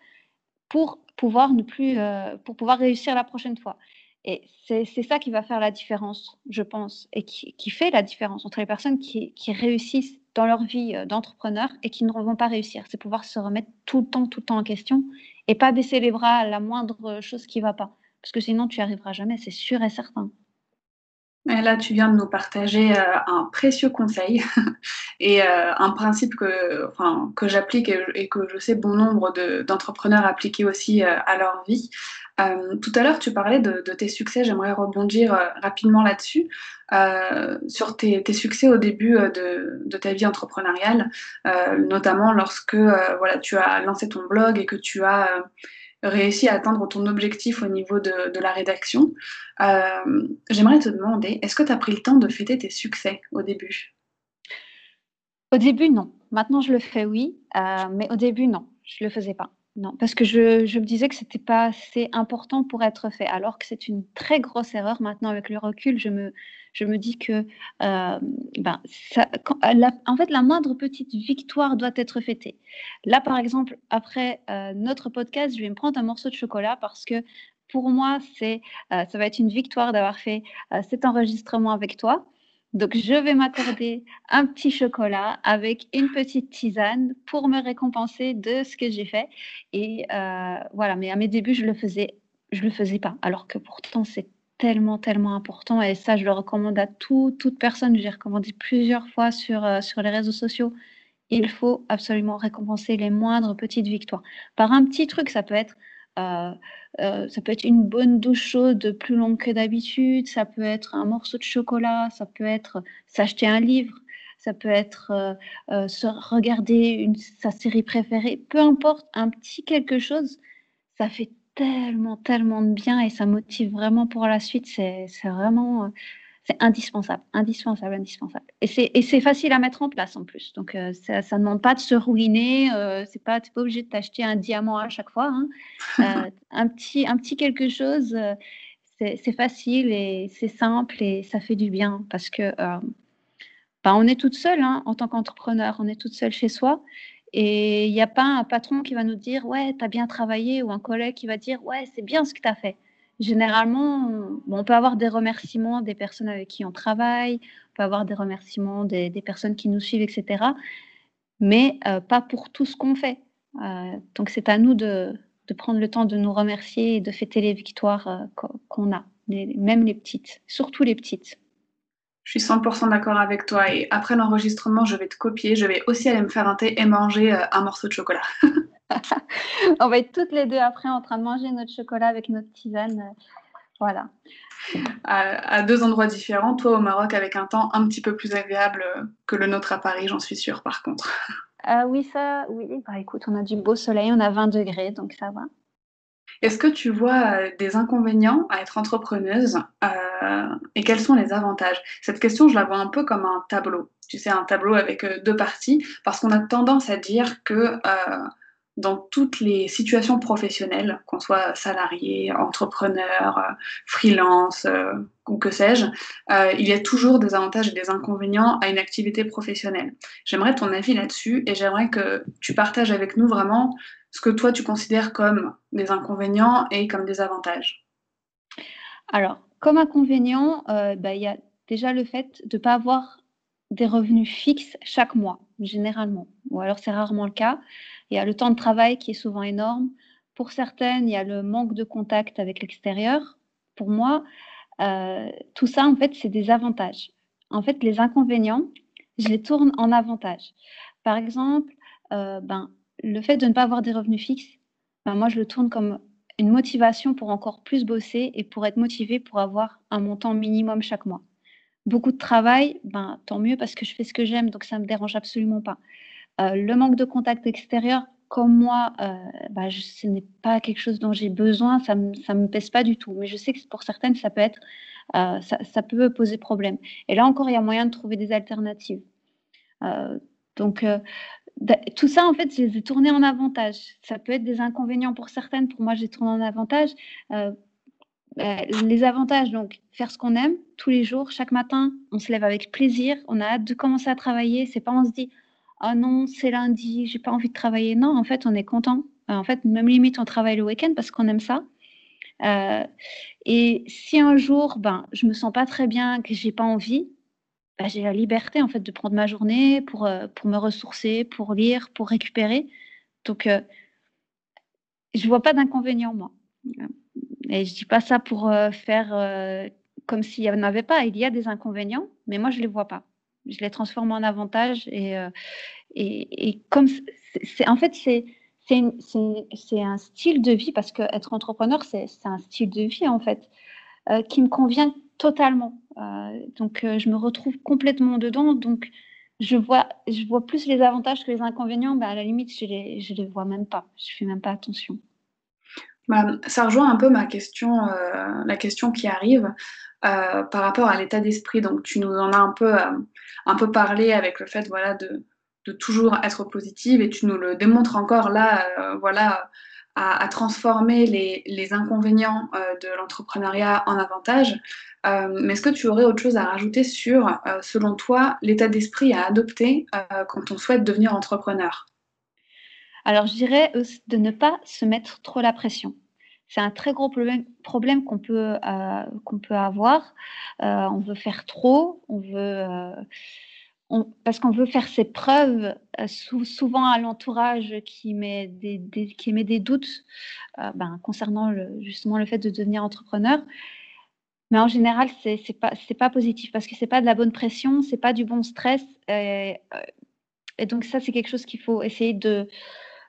pour pouvoir ne plus, euh, pour pouvoir réussir la prochaine fois? Et c'est ça qui va faire la différence, je pense, et qui, fait la différence entre les personnes qui, qui réussissent dans leur vie euh, d'entrepreneur et qui ne vont pas réussir. C'est pouvoir se remettre tout le temps, tout le temps en question et pas baisser les bras à la moindre chose qui ne va pas parce que sinon tu n'y arriveras jamais, c'est sûr et certain. Et là, tu viens de nous partager euh, un précieux conseil et euh, un principe que, que j'applique et, que je sais bon nombre d'entrepreneurs appliquer aussi euh, à leur vie. tout à l'heure, tu parlais de, tes succès. J'aimerais rebondir rapidement là-dessus. sur tes, tes, succès au début de, de ta vie entrepreneuriale, notamment lorsque voilà, tu as lancé ton blog et que tu as réussi à atteindre ton objectif au niveau de, la rédaction. Euh, j'aimerais te demander, est-ce que tu as pris le temps de fêter tes succès au début? Au début, non. Maintenant, je le fais, oui. Euh, mais au début, non. Je ne le faisais pas. Non, parce que je, me disais que c'était pas assez important pour être fait, alors que c'est une très grosse erreur. Maintenant, avec le recul, je me, dis que, euh, ben, ça, en fait, la moindre petite victoire doit être fêtée. Là, par exemple, après euh, notre podcast, je vais me prendre un morceau de chocolat parce que pour moi, c'est, euh, ça va être une victoire d'avoir fait cet enregistrement avec toi. Donc, je vais m'accorder un petit chocolat avec une petite tisane pour me récompenser de ce que j'ai fait. Et euh, voilà, mais à mes débuts, je le faisais, le faisais pas. Alors que pourtant, c'est tellement, tellement important. Et ça, je le recommande à tout, toute personne. J'ai recommandé plusieurs fois sur, euh, sur les réseaux sociaux. Il faut absolument récompenser les moindres petites victoires. Par un petit truc, ça peut être ça peut être une bonne douche chaude plus longue que d'habitude, ça peut être un morceau de chocolat, ça peut être s'acheter un livre, ça peut être euh, regarder sa série préférée, peu importe, un petit quelque chose, ça fait tellement, tellement de bien et ça motive vraiment pour la suite. C'est vraiment c'est indispensable, indispensable, indispensable. Et c'est facile à mettre en place en plus. Donc, euh, ça ne demande pas de se ruiner. Euh, c'est pas, tu n'es pas obligé de t'acheter un diamant à chaque fois. Hein. Euh, un, petit, un petit quelque chose, euh, c'est facile et c'est simple et ça fait du bien parce que bah, on est toute seule hein, en tant qu'entrepreneur. On est toute seule chez soi. Et il n'y a pas un patron qui va nous dire Ouais, tu as bien travaillé ou un collègue qui va dire Ouais, c'est bien ce que tu as fait généralement, on, peut avoir des remerciements des personnes avec qui on travaille, on peut avoir des remerciements des, personnes qui nous suivent, etc. Mais euh, pas pour tout ce qu'on fait. Euh, donc c'est à nous de, prendre le temps de nous remercier et de fêter les victoires euh, qu'on a, même les petites, surtout les petites. Je suis 100% d'accord avec toi et après l'enregistrement, je vais te copier, je vais aussi aller me faire un thé et manger un morceau de chocolat. on va être toutes les deux après en train de manger notre chocolat avec notre tisane. Euh, voilà. À, deux endroits différents, toi au Maroc avec un temps un petit peu plus agréable que le nôtre à Paris, j'en suis sûre par contre. Ah oui, ça, oui, bah écoute, on a du beau soleil, on a 20 degrés, donc ça va. Est-ce que tu vois des inconvénients à être entrepreneuse et quels sont les avantages? Cette question, je la vois un peu comme un tableau. Tu sais, un tableau avec deux parties, parce qu'on a tendance à dire que dans toutes les situations professionnelles, qu'on soit salarié, entrepreneur, euh, freelance euh, ou que sais-je, euh, il y a toujours des avantages et des inconvénients à une activité professionnelle. J'aimerais ton avis là-dessus et j'aimerais que tu partages avec nous vraiment ce que toi tu considères comme des inconvénients et comme des avantages. Alors, comme inconvénient, bah, il y a déjà le fait de ne pas avoir des revenus fixes chaque mois, généralement, ou alors c'est rarement le cas. Il y a le temps de travail qui est souvent énorme. Pour certaines, il y a le manque de contact avec l'extérieur. Pour moi, euh, tout ça, en fait, c'est des avantages. En fait, les inconvénients, je les tourne en avantages. Par exemple, euh, ben, le fait de ne pas avoir des revenus fixes, ben, moi, je le tourne comme une motivation pour encore plus bosser et pour être motivé pour avoir un montant minimum chaque mois. Beaucoup de travail, ben, tant mieux parce que je fais ce que j'aime, donc ça ne me dérange absolument pas. Euh, le manque de contact extérieur, comme moi, euh, bah, ce n'est pas quelque chose dont j'ai besoin, ça ne me, pèse pas du tout. Mais je sais que pour certaines, ça peut, être, euh, ça, peut poser problème. Et là encore, il y a moyen de trouver des alternatives. donc, tout ça, en fait, j'ai tourné en avantage. Ça peut être des inconvénients pour certaines. Pour moi, j'ai tourné en avantage. les avantages, donc faire ce qu'on aime tous les jours, chaque matin, on se lève avec plaisir, on a hâte de commencer à travailler. C'est pas on se dit ah non, c'est lundi, j'ai pas envie de travailler. Non, en fait, on est content. Euh, en fait, même limite, on travaille le week-end parce qu'on aime ça. Euh, et si un jour, ben, je me sens pas très bien, que j'ai pas envie, ben, j'ai la liberté en fait de prendre ma journée pour, euh, pour me ressourcer, pour lire, pour récupérer. Donc, euh, je vois pas d'inconvénient moi. Et je dis pas ça pour faire comme s'il y en avait pas. Il y a des inconvénients, mais moi je les vois pas je les transforme en avantage et, euh, et, et, comme c'est en fait c'est c'est un style de vie parce que être entrepreneur c'est un style de vie en fait euh, qui me convient totalement. Euh, donc je me retrouve complètement dedans. Donc je vois je vois plus les avantages que les inconvénients. Bah, à la limite je les je les vois même pas. Je fais même pas attention. Bah, ça rejoint un peu ma question la question qui arrive par rapport à l'état d'esprit. Donc tu nous en as un peu, euh, un peu parlé avec le fait voilà, de, de, toujours être positive et tu nous le démontres encore là, euh, voilà, à, à, transformer les, les inconvénients de l'entrepreneuriat en avantages. mais est-ce que tu aurais autre chose à rajouter sur, selon toi, l'état d'esprit à adopter quand on souhaite devenir entrepreneur? Alors je dirais de ne pas se mettre trop la pression c'est un très gros problème, qu'on peut, euh, qu'on peut avoir. Euh, on veut faire trop, on veut, euh, parce qu'on veut faire ses preuves, souvent à l'entourage qui, met des, qui met des doutes ben, concernant justement le fait de devenir entrepreneur. Mais en général, ce n'est pas, pas positif parce que ce n'est pas de la bonne pression, ce n'est pas du bon stress. et donc ça, c'est quelque chose qu'il faut essayer de,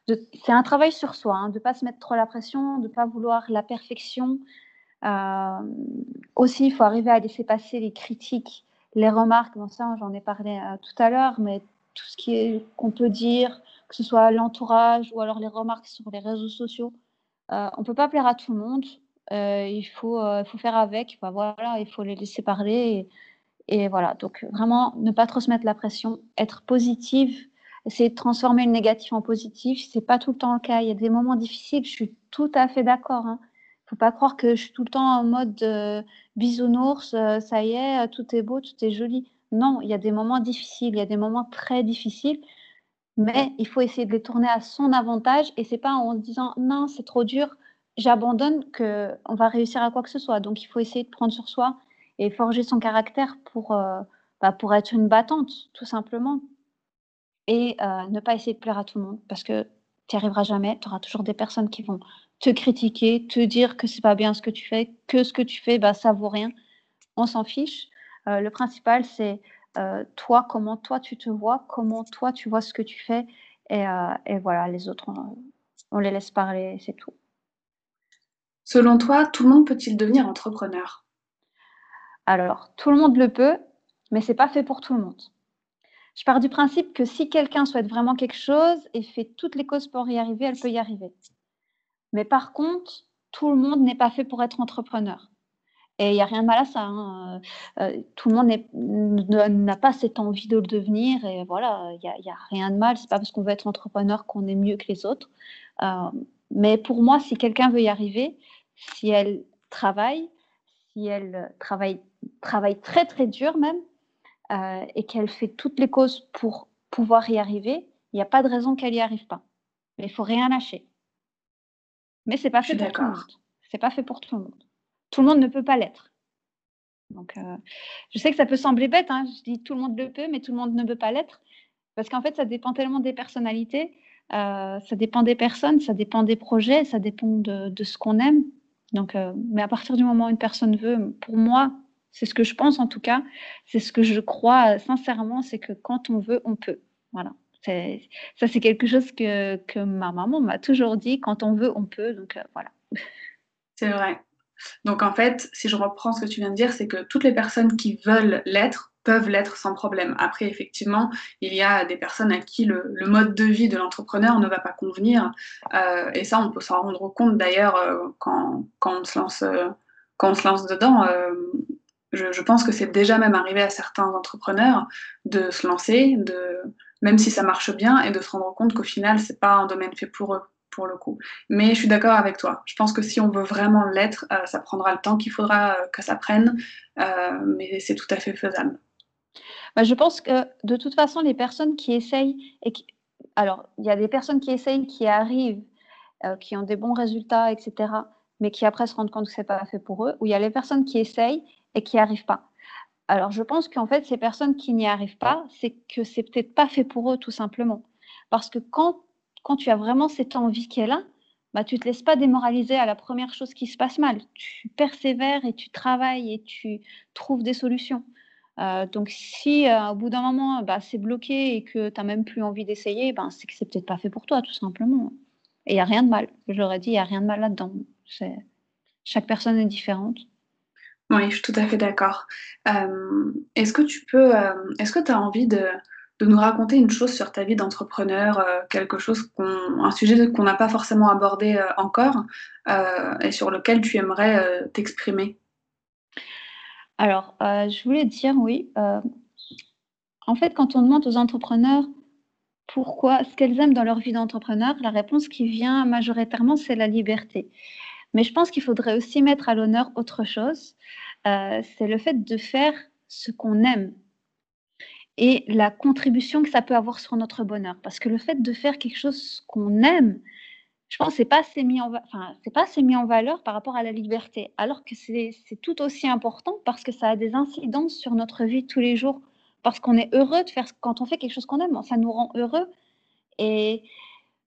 c'est un travail sur soi, hein, de ne pas se mettre trop la pression, de ne pas vouloir la perfection. Euh, aussi, il faut arriver à laisser passer les critiques, les remarques. Bon, ça, j'en ai parlé euh, tout à l'heure, mais tout ce qui est qu'on peut dire, que ce soit l'entourage ou alors les remarques sur les réseaux sociaux, euh, on ne peut pas plaire à tout le monde. il, faut, faut faire avec. voilà, il faut les laisser parler. Et, voilà, donc vraiment, ne pas trop se mettre la pression, être positive essayer de transformer le négatif en positif. C'est pas tout le temps le cas. Il y a des moments difficiles. Je suis tout à fait d'accord. Hein. Faut pas croire que je suis tout le temps en mode euh, bisounours. Euh, ça y est, tout est beau, tout est joli. Non, il y a des moments difficiles. Il y a des moments très difficiles. Mais il faut essayer de les tourner à son avantage. Et c'est pas en se disant non, c'est trop dur, j'abandonne que on va réussir à quoi que ce soit. Donc il faut essayer de prendre sur soi et forger son caractère pour, euh, bah, pour être une battante, tout simplement et euh, ne pas essayer de plaire à tout le monde parce que tu n'y arriveras jamais. Tu auras toujours des personnes qui vont te critiquer, te dire que c'est pas bien ce que tu fais, que ce que tu fais, bah, ça vaut rien. On s'en fiche. Euh, le principal, c'est euh, toi, comment toi tu te vois, comment toi tu vois ce que tu fais. Et, et voilà, les autres, on, on les laisse parler, c'est tout. Selon toi, tout le monde peut-il devenir entrepreneur? Alors, tout le monde le peut, mais c'est pas fait pour tout le monde. Je pars du principe que si quelqu'un souhaite vraiment quelque chose et fait toutes les causes pour y arriver, elle peut y arriver. Mais par contre, tout le monde n'est pas fait pour être entrepreneur. Et il n'y a rien de mal à ça. Hein. Euh, tout le monde n'a pas cette envie de le devenir. Et voilà, il n'y a, rien de mal. Ce n'est pas parce qu'on veut être entrepreneur qu'on est mieux que les autres. Euh, mais pour moi, si quelqu'un veut y arriver, si elle travaille, si elle travaille très très dur même, euh, et qu'elle fait toutes les causes pour pouvoir y arriver, il n'y a pas de raison qu'elle n'y arrive pas. Mais il faut rien lâcher. Mais c'est pas fait pour tout le monde. C'est pas fait pour tout le monde. Tout le monde ne peut pas l'être. Donc, euh, je sais que ça peut sembler bête. Hein. Je dis tout le monde le peut, mais tout le monde ne peut pas l'être, parce qu'en fait, ça dépend tellement des personnalités, euh, ça dépend des personnes, ça dépend des projets, ça dépend de, ce qu'on aime. Donc, euh, mais à partir du moment où une personne veut, pour moi, c'est ce que je pense en tout cas, c'est ce que je crois sincèrement, c'est que quand on veut, on peut. Voilà. Ça, c'est quelque chose que, ma maman m'a toujours dit, quand on veut, on peut. Donc, voilà. C'est vrai. Donc en fait, si je reprends ce que tu viens de dire, c'est que toutes les personnes qui veulent l'être peuvent l'être sans problème. Après, effectivement, il y a des personnes à qui le, mode de vie de l'entrepreneur ne va pas convenir. Euh, et ça, on peut s'en rendre compte d'ailleurs euh, quand, euh, quand on se lance dedans. Je, pense que c'est déjà même arrivé à certains entrepreneurs de se lancer, de, même si ça marche bien, et de se rendre compte qu'au final, c'est pas un domaine fait pour eux pour le coup. Mais je suis d'accord avec toi. Je pense que si on veut vraiment l'être, euh, ça prendra le temps qu'il faudra euh, que ça prenne, euh, mais c'est tout à fait faisable. Bah, je pense que de toute façon, les personnes qui essayent, et alors il y a des personnes qui essayent, qui arrivent, qui ont des bons résultats, etc., mais qui après se rendent compte que c'est pas fait pour eux, ou il y a les personnes qui essayent et qui n'y arrivent pas. Alors je pense qu'en fait, ces personnes qui n'y arrivent pas, c'est que c'est peut-être pas fait pour eux tout simplement. Parce que quand quand tu as vraiment cette envie qui est là, bah, tu ne te laisses pas démoraliser à la première chose qui se passe mal. Tu persévères et tu travailles et tu trouves des solutions. Euh, donc si euh, au bout d'un moment bah, c'est bloqué et que tu n'as même plus envie d'essayer, ben, c'est que c'est peut-être pas fait pour toi tout simplement. Et il n'y a rien de mal. J'aurais dit, il n'y a rien de mal là-dedans. Chaque personne est différente. Oui, je suis tout à fait d'accord. Euh, est-ce que tu peux, est-ce que as envie de, nous raconter une chose sur ta vie d'entrepreneur, euh, quelque chose qu'on, un sujet qu'on n'a pas forcément abordé euh, encore euh, et sur lequel tu aimerais t'exprimer? Alors, je voulais dire oui. en fait, quand on demande aux entrepreneurs pourquoi, ce qu'elles aiment dans leur vie d'entrepreneur, la réponse qui vient majoritairement, c'est la liberté. Mais je pense qu'il faudrait aussi mettre à l'honneur autre chose. c'est le fait de faire ce qu'on aime et la contribution que ça peut avoir sur notre bonheur. Parce que le fait de faire quelque chose qu'on aime, je pense que ce n'est pas, assez mis en, enfin, pas assez mis en valeur par rapport à la liberté, alors que c'est tout aussi important parce que ça a des incidences sur notre vie tous les jours, parce qu'on est heureux de faire, quand on fait quelque chose qu'on aime, ça nous rend heureux. Et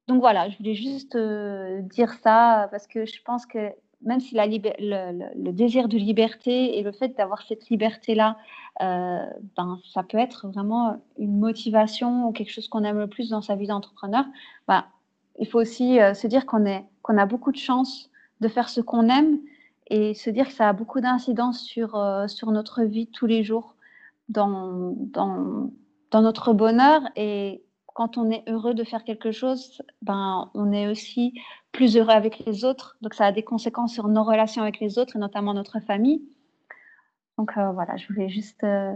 donc voilà, je voulais juste euh, dire ça, parce que je pense que même si le, désir de liberté et le fait d'avoir cette liberté-là, euh, ben, ça peut être vraiment une motivation ou quelque chose qu'on aime le plus dans sa vie d'entrepreneur, ben, il faut aussi euh, se dire qu'on a beaucoup de chance de faire ce qu'on aime et se dire que ça a beaucoup d'incidence sur, sur notre vie tous les jours, dans, dans, dans notre bonheur et quand on est heureux de faire quelque chose, ben, on est aussi plus heureux avec les autres. Donc, ça a des conséquences sur nos relations avec les autres, et notamment notre famille. Donc, euh, voilà, je voulais juste euh,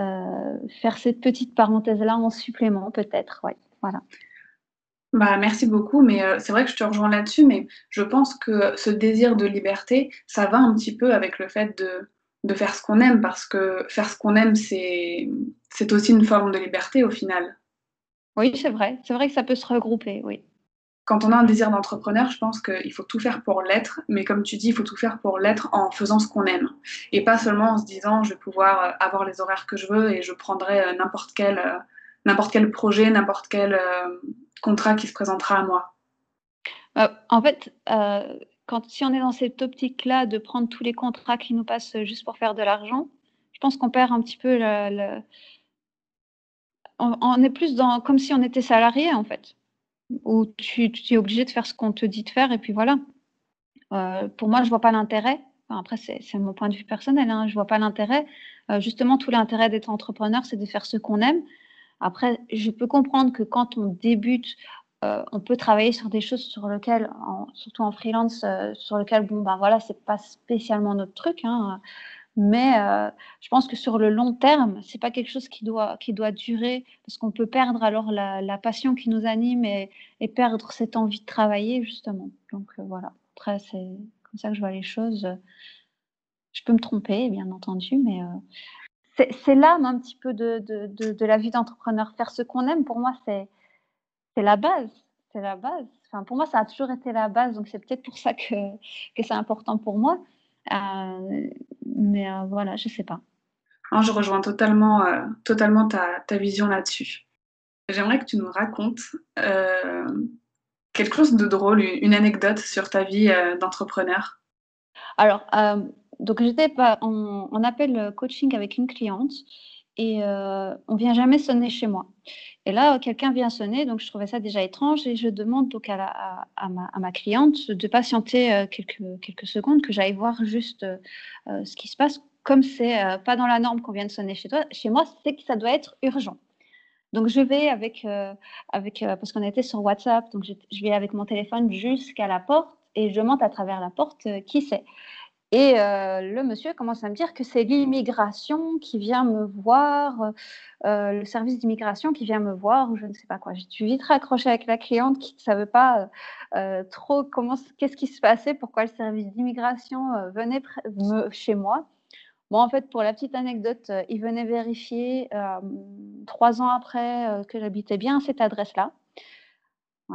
euh, faire cette petite parenthèse-là en supplément, peut-être. Ouais, voilà. Bah, merci beaucoup, mais c'est vrai que je te rejoins là-dessus, mais je pense que ce désir de liberté, ça va un petit peu avec le fait de, de faire ce qu'on aime, parce que faire ce qu'on aime, c'est aussi une forme de liberté au final. Oui, c'est vrai. C'est vrai que ça peut se regrouper, oui. Quand on a un désir d'entrepreneur, je pense qu'il faut tout faire pour l'être, mais comme tu dis, il faut tout faire pour l'être en faisant ce qu'on aime. Et pas seulement en se disant je vais pouvoir euh, avoir les horaires que je veux et je prendrai euh, n'importe quel, euh, n'importe quel projet, n'importe quel contrat qui se présentera à moi. en fait, quand, si on est dans cette optique-là de prendre tous les contrats qui nous passent juste pour faire de l'argent, je pense qu'on perd un petit peu le on, est plus dans comme si on était salarié en fait, où tu, es obligé de faire ce qu'on te dit de faire et puis voilà. Euh, pour moi, je vois pas l'intérêt. après, c'est mon point de vue personnel. Hein, je vois pas l'intérêt. Euh, justement, tout l'intérêt d'être entrepreneur, c'est de faire ce qu'on aime. Après, je peux comprendre que quand on débute, on peut travailler sur des choses sur lesquelles, surtout en freelance, sur lesquelles, bon, ben voilà, c'est pas spécialement notre truc. Hein, mais euh, je pense que sur le long terme, c'est pas quelque chose qui doit, qui doit durer, parce qu'on peut perdre alors la, passion qui nous anime et, perdre cette envie de travailler, justement. Donc euh, voilà, après, c'est comme ça que je vois les choses. Je peux me tromper, bien entendu, mais euh, c'est l'âme un petit peu de, de, de, de la vie d'entrepreneur. Faire ce qu'on aime, pour moi, c'est la base. C'est la base. Enfin, pour moi, ça a toujours été la base, donc c'est peut-être pour ça que, que c'est important pour moi. Euh, mais euh, voilà, je sais pas. je rejoins totalement, euh, totalement ta, ta vision là-dessus. J'aimerais que tu nous racontes quelque chose de drôle, une anecdote sur ta vie d'entrepreneur. Alors, donc j'étais en, en, appel coaching avec une cliente et euh, on vient jamais sonner chez moi. Et là, quelqu'un vient sonner, donc je trouvais ça déjà étrange et je demande donc à, ma, cliente de patienter euh, quelques, secondes, que j'aille voir juste euh, ce qui se passe. Comme c'est pas dans la norme qu'on vienne sonner chez toi, chez moi, c'est que ça doit être urgent. Donc je vais avec, avec parce qu'on était sur WhatsApp, donc je, je vais avec mon téléphone jusqu'à la porte et je monte à travers la porte qui c'est. Et euh, le monsieur commence à me dire que c'est l'immigration qui vient me voir, euh, le service d'immigration qui vient me voir, ou je ne sais pas quoi. J'ai suis vite raccrochée avec la cliente qui ne savait pas euh, trop comment, qu'est-ce qui se passait, pourquoi le service d'immigration venait chez moi. Bon, en fait, pour la petite anecdote, il venait vérifier trois ans après que j'habitais bien à cette adresse-là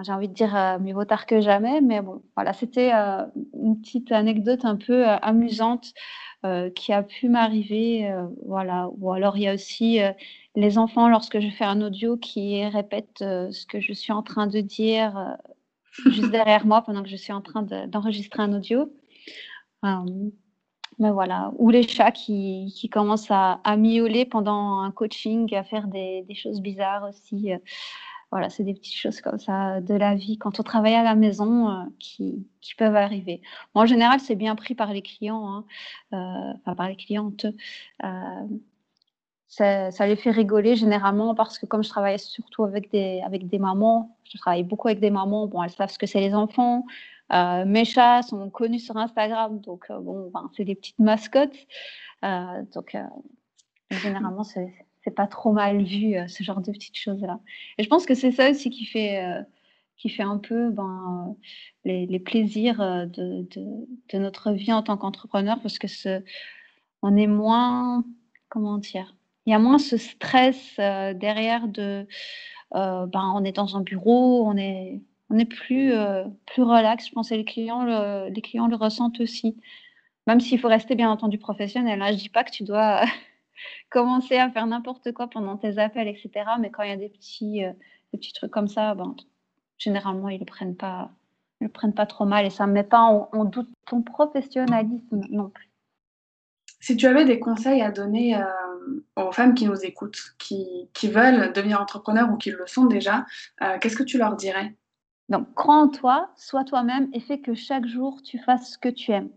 j'ai envie de dire euh, mieux vaut tard que jamais, mais bon, voilà, c'était euh, une petite anecdote un peu euh, amusante qui a pu m'arriver, voilà. Ou alors il y a aussi les enfants lorsque je fais un audio qui répètent ce que je suis en train de dire juste derrière moi pendant que je suis en train d'enregistrer un audio. mais voilà, ou les chats qui, qui commencent à, à, miauler pendant un coaching, à faire des, des choses bizarres aussi. Voilà, c'est des petites choses comme ça de la vie quand on travaille à la maison euh, qui, qui, peuvent arriver. en général, c'est bien pris par les clients, hein, euh, enfin par les clientes. Euh, ça, ça, les fait rigoler généralement parce que comme je travaille surtout avec des, avec des mamans, je travaille beaucoup avec des mamans, bon, elles savent ce que c'est les enfants. mes chats sont connus sur Instagram, donc bon, ben, c'est des petites mascottes. donc généralement, c'est c'est pas trop mal vu euh, ce genre de petites choses là. Et je pense que c'est ça aussi qui fait euh, qui fait un peu ben, euh, les, les, plaisirs de, de, notre vie en tant qu'entrepreneur parce que on est moins comment dire il y a moins ce stress derrière de ben, on est dans un bureau on est on est plus plus relax je pense que les clients le, les clients le ressentent aussi même s'il faut rester bien entendu professionnel hein. je dis pas que tu dois commencer à faire n'importe quoi pendant tes appels, etc. Mais quand il y a des petits, euh, des petits trucs comme ça, ben, généralement, ils ne le prennent pas. Ils le prennent pas trop mal et ça ne met pas en, doute ton professionnalisme non plus. Si tu avais des conseils à donner euh, aux femmes qui nous écoutent, qui, qui, veulent devenir entrepreneurs ou qui le sont déjà, euh, qu'est-ce que tu leur dirais? Donc, crois en toi, sois toi-même et fais que chaque jour tu fasses ce que tu aimes.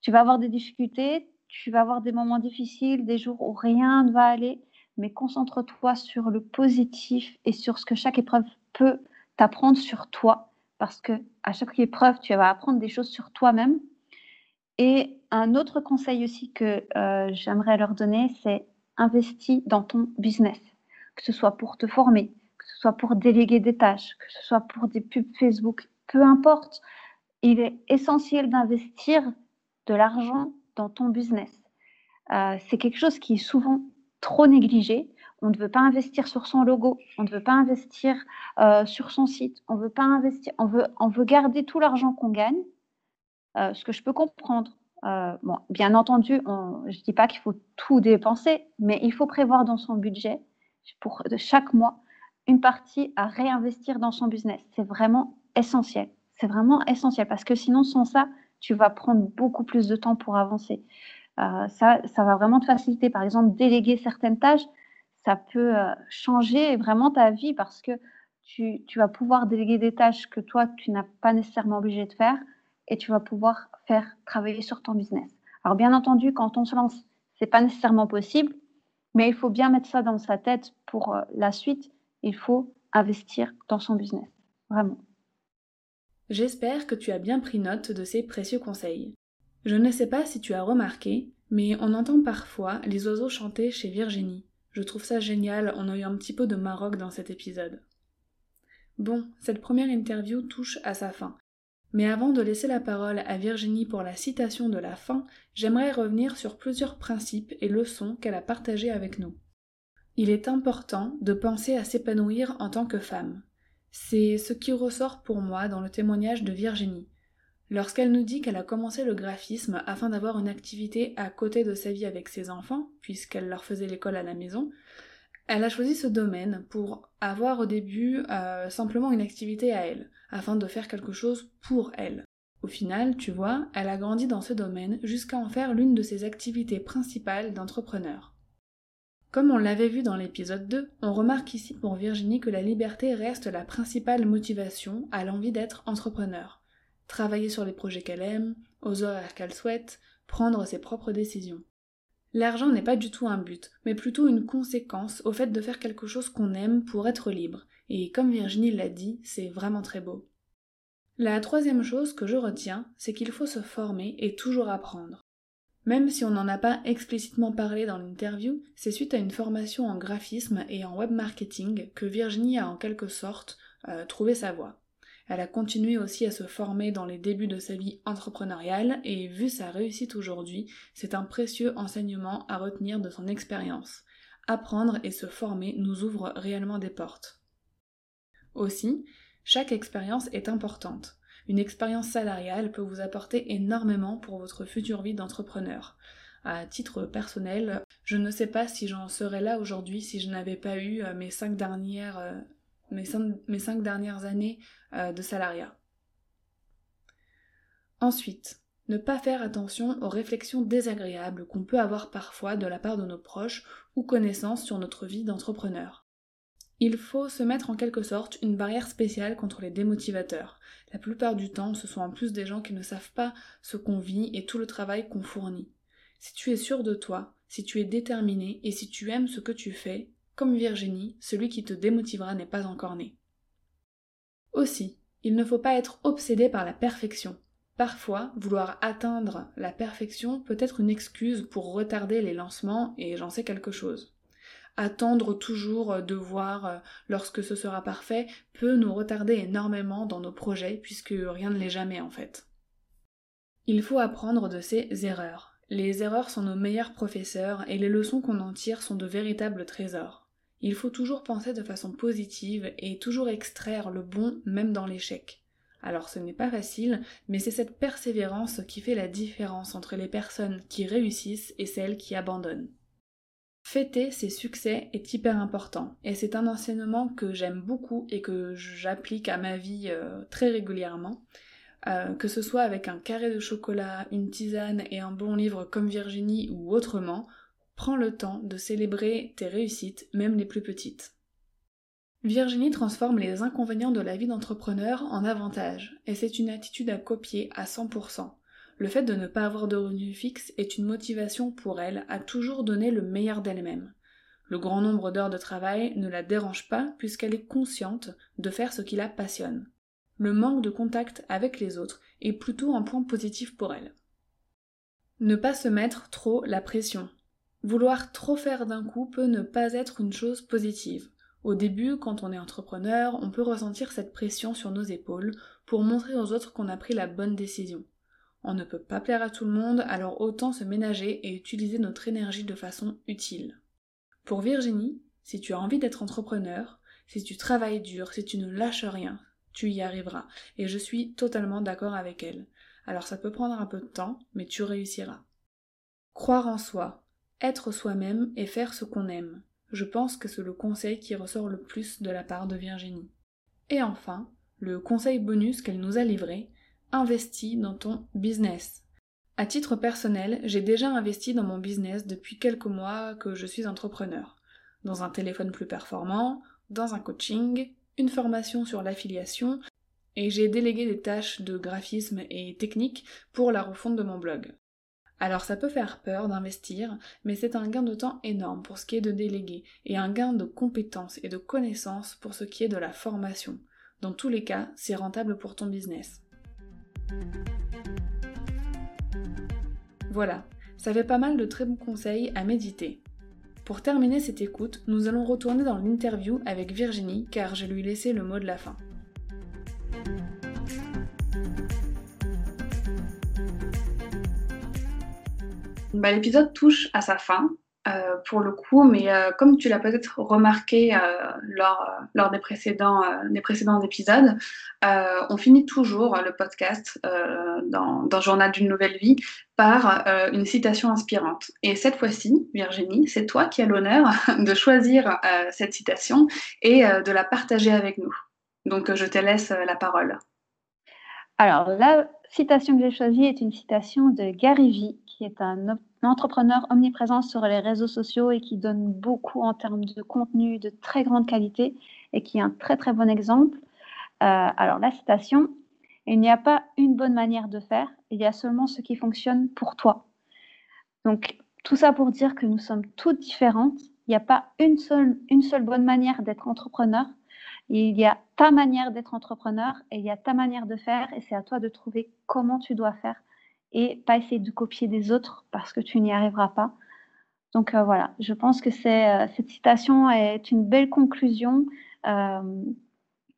Tu vas avoir des difficultés, tu vas avoir des moments difficiles, des jours où rien ne va aller, mais concentre-toi sur le positif et sur ce que chaque épreuve peut t'apprendre sur toi, parce que à chaque épreuve, tu vas apprendre des choses sur toi-même. Et un autre conseil aussi que euh, j'aimerais leur donner, c'est investis dans ton business, que ce soit pour te former, que ce soit pour déléguer des tâches, que ce soit pour des pubs Facebook, peu importe. Il est essentiel d'investir de l'argent dans ton business. Euh, c'est quelque chose qui est souvent trop négligé. On ne veut pas investir sur son logo, on ne veut pas investir euh, sur son site, on veut pas investir, on veut, on veut garder tout l'argent qu'on gagne, euh, ce que je peux comprendre. bon, bien entendu, je ne dis pas qu'il faut tout dépenser, mais il faut prévoir dans son budget pour chaque mois une partie à réinvestir dans son business. C'est vraiment essentiel. C'est vraiment essentiel parce que sinon, sans ça, tu vas prendre beaucoup plus de temps pour avancer. Euh, ça, ça va vraiment te faciliter. Par exemple, déléguer certaines tâches, ça peut euh, changer vraiment ta vie parce que tu, tu, vas pouvoir déléguer des tâches que toi, tu n'as pas nécessairement obligé de faire et tu vas pouvoir faire travailler sur ton business. Alors, bien entendu, quand on se lance, c'est pas nécessairement possible, mais il faut bien mettre ça dans sa tête pour euh, la suite. Il faut investir dans son business. vraiment. J'espère que tu as bien pris note de ces précieux conseils. Je ne sais pas si tu as remarqué, mais on entend parfois les oiseaux chanter chez Virginie. Je trouve ça génial, on a eu un petit peu de Maroc dans cet épisode. Bon, cette première interview touche à sa fin. Mais avant de laisser la parole à Virginie pour la citation de la fin, j'aimerais revenir sur plusieurs principes et leçons qu'elle a partagées avec nous. Il est important de penser à s'épanouir en tant que femme. C'est ce qui ressort pour moi dans le témoignage de Virginie. Lorsqu'elle nous dit qu'elle a commencé le graphisme afin d'avoir une activité à côté de sa vie avec ses enfants, puisqu'elle leur faisait l'école à la maison, elle a choisi ce domaine pour avoir au début euh, simplement une activité à elle, afin de faire quelque chose pour elle. Au final, tu vois, elle a grandi dans ce domaine jusqu'à en faire l'une de ses activités principales d'entrepreneur. Comme on l'avait vu dans l'épisode 2, on remarque ici pour Virginie que la liberté reste la principale motivation à l'envie d'être entrepreneur travailler sur les projets qu'elle aime, aux horaires qu'elle souhaite, prendre ses propres décisions. L'argent n'est pas du tout un but, mais plutôt une conséquence au fait de faire quelque chose qu'on aime pour être libre, et comme Virginie l'a dit, c'est vraiment très beau. La troisième chose que je retiens, c'est qu'il faut se former et toujours apprendre. Même si on n'en a pas explicitement parlé dans l'interview, c'est suite à une formation en graphisme et en web marketing que Virginie a en quelque sorte euh, trouvé sa voie. Elle a continué aussi à se former dans les débuts de sa vie entrepreneuriale et vu sa réussite aujourd'hui, c'est un précieux enseignement à retenir de son expérience. Apprendre et se former nous ouvre réellement des portes. Aussi, chaque expérience est importante. Une expérience salariale peut vous apporter énormément pour votre future vie d'entrepreneur. À titre personnel, je ne sais pas si j'en serais là aujourd'hui si je n'avais pas eu euh, mes cinq dernières euh, dernières années euh, de salariat. Ensuite, ne pas faire attention aux réflexions désagréables qu'on peut avoir parfois de la part de nos proches ou connaissances sur notre vie d'entrepreneur. Il faut se mettre en quelque sorte une barrière spéciale contre les démotivateurs. La plupart du temps, ce sont en plus des gens qui ne savent pas ce qu'on vit et tout le travail qu'on fournit. Si tu es sûr de toi, si tu es déterminé et si tu aimes ce que tu fais, comme Virginie, celui qui te démotivera n'est pas encore né. Aussi, il ne faut pas être obsédé par la perfection. Parfois, vouloir atteindre la perfection peut être une excuse pour retarder les lancements et j'en sais quelque chose. Attendre toujours de voir euh, lorsque ce sera parfait peut nous retarder énormément dans nos projets puisque rien ne l'est jamais en fait. Il faut apprendre de ses erreurs. Les erreurs sont nos meilleurs professeurs et les leçons qu'on en tire sont de véritables trésors. Il faut toujours penser de façon positive et toujours extraire le bon même dans l'échec. Alors ce n'est pas facile, mais c'est cette persévérance qui fait la différence entre les personnes qui réussissent et celles qui abandonnent. Fêter ses succès est hyper important, et c'est un enseignement que j'aime beaucoup et que j'applique à ma vie euh, très régulièrement. Euh, que ce soit avec un carré de chocolat, une tisane et un bon livre comme Virginie ou autrement, Prends le temps de célébrer tes réussites, même les plus petites. Virginie transforme les inconvénients de la vie d'entrepreneur en avantages, et c'est une attitude à copier à 100%. Le fait de ne pas avoir de revenus fixe est une motivation pour elle à toujours donner le meilleur d'elle-même. Le grand nombre d'heures de travail ne la dérange pas puisqu'elle est consciente de faire ce qui la passionne. Le manque de contact avec les autres est plutôt un point positif pour elle. Ne pas se mettre trop la pression. Vouloir trop faire d'un coup peut ne pas être une chose positive. Au début, quand on est entrepreneur, on peut ressentir cette pression sur nos épaules pour montrer aux autres qu'on a pris la bonne décision. On ne peut pas plaire à tout le monde, alors autant se ménager et utiliser notre énergie de façon utile. Pour Virginie, si tu as envie d'être entrepreneur, si tu travailles dur, si tu ne lâches rien, tu y arriveras. Et je suis totalement d'accord avec elle. Alors ça peut prendre un peu de temps, mais tu réussiras. Croire en soi, être soi-même et faire ce qu'on aime. Je pense que c'est le conseil qui ressort le plus de la part de Virginie. Et enfin, le conseil bonus qu'elle nous a livré, investis dans ton business. À titre personnel, j'ai déjà investi dans mon business depuis quelques mois que je suis entrepreneur. Dans un téléphone plus performant, dans un coaching, une formation sur l'affiliation, et j'ai délégué des tâches de graphisme et technique pour la refonte de mon blog. Alors ça peut faire peur d'investir, mais c'est un gain de temps énorme pour ce qui est de déléguer, et un gain de compétences et de connaissances pour ce qui est de la formation. Dans tous les cas, c'est rentable pour ton business. Voilà, ça fait pas mal de très bons conseils à méditer. Pour terminer cette écoute, nous allons retourner dans l'interview avec Virginie car je lui laissé le mot de la fin. Bah, l'épisode touche à sa fin. Euh, pour le coup, mais euh, comme tu l'as peut-être remarqué euh, lors, lors des, précédents, des précédents épisodes, on finit toujours le podcast dans, dans Journal d'une nouvelle vie par une citation inspirante. Et cette fois-ci, Virginie, c'est toi qui as l'honneur de choisir cette citation et de la partager avec nous. Donc je te laisse la parole. Alors la citation que j'ai choisie est une citation de Gary Vee, qui est un entrepreneur omniprésent sur les réseaux sociaux et qui donne beaucoup en termes de contenu de très grande qualité et qui est un très très bon exemple. Euh, alors la citation, il n'y a pas une bonne manière de faire, il y a seulement ce qui fonctionne pour toi. Donc tout ça pour dire que nous sommes toutes différentes. Il n'y a pas une seule, une seule bonne manière d'être entrepreneur. Il y a ta manière d'être entrepreneur et il y a ta manière de faire et c'est à toi de trouver comment tu dois faire et pas essayer de copier des autres parce que tu n'y arriveras pas. Donc euh, voilà, je pense que euh, cette citation est une belle conclusion. Euh,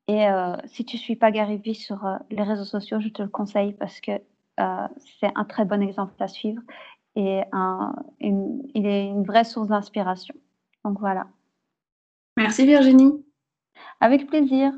et si tu ne suis pas Gary Vee sur les réseaux sociaux, je te le conseille parce que c'est un très bon exemple à suivre et il est une vraie source d'inspiration. Donc voilà. Merci Virginie. Avec plaisir.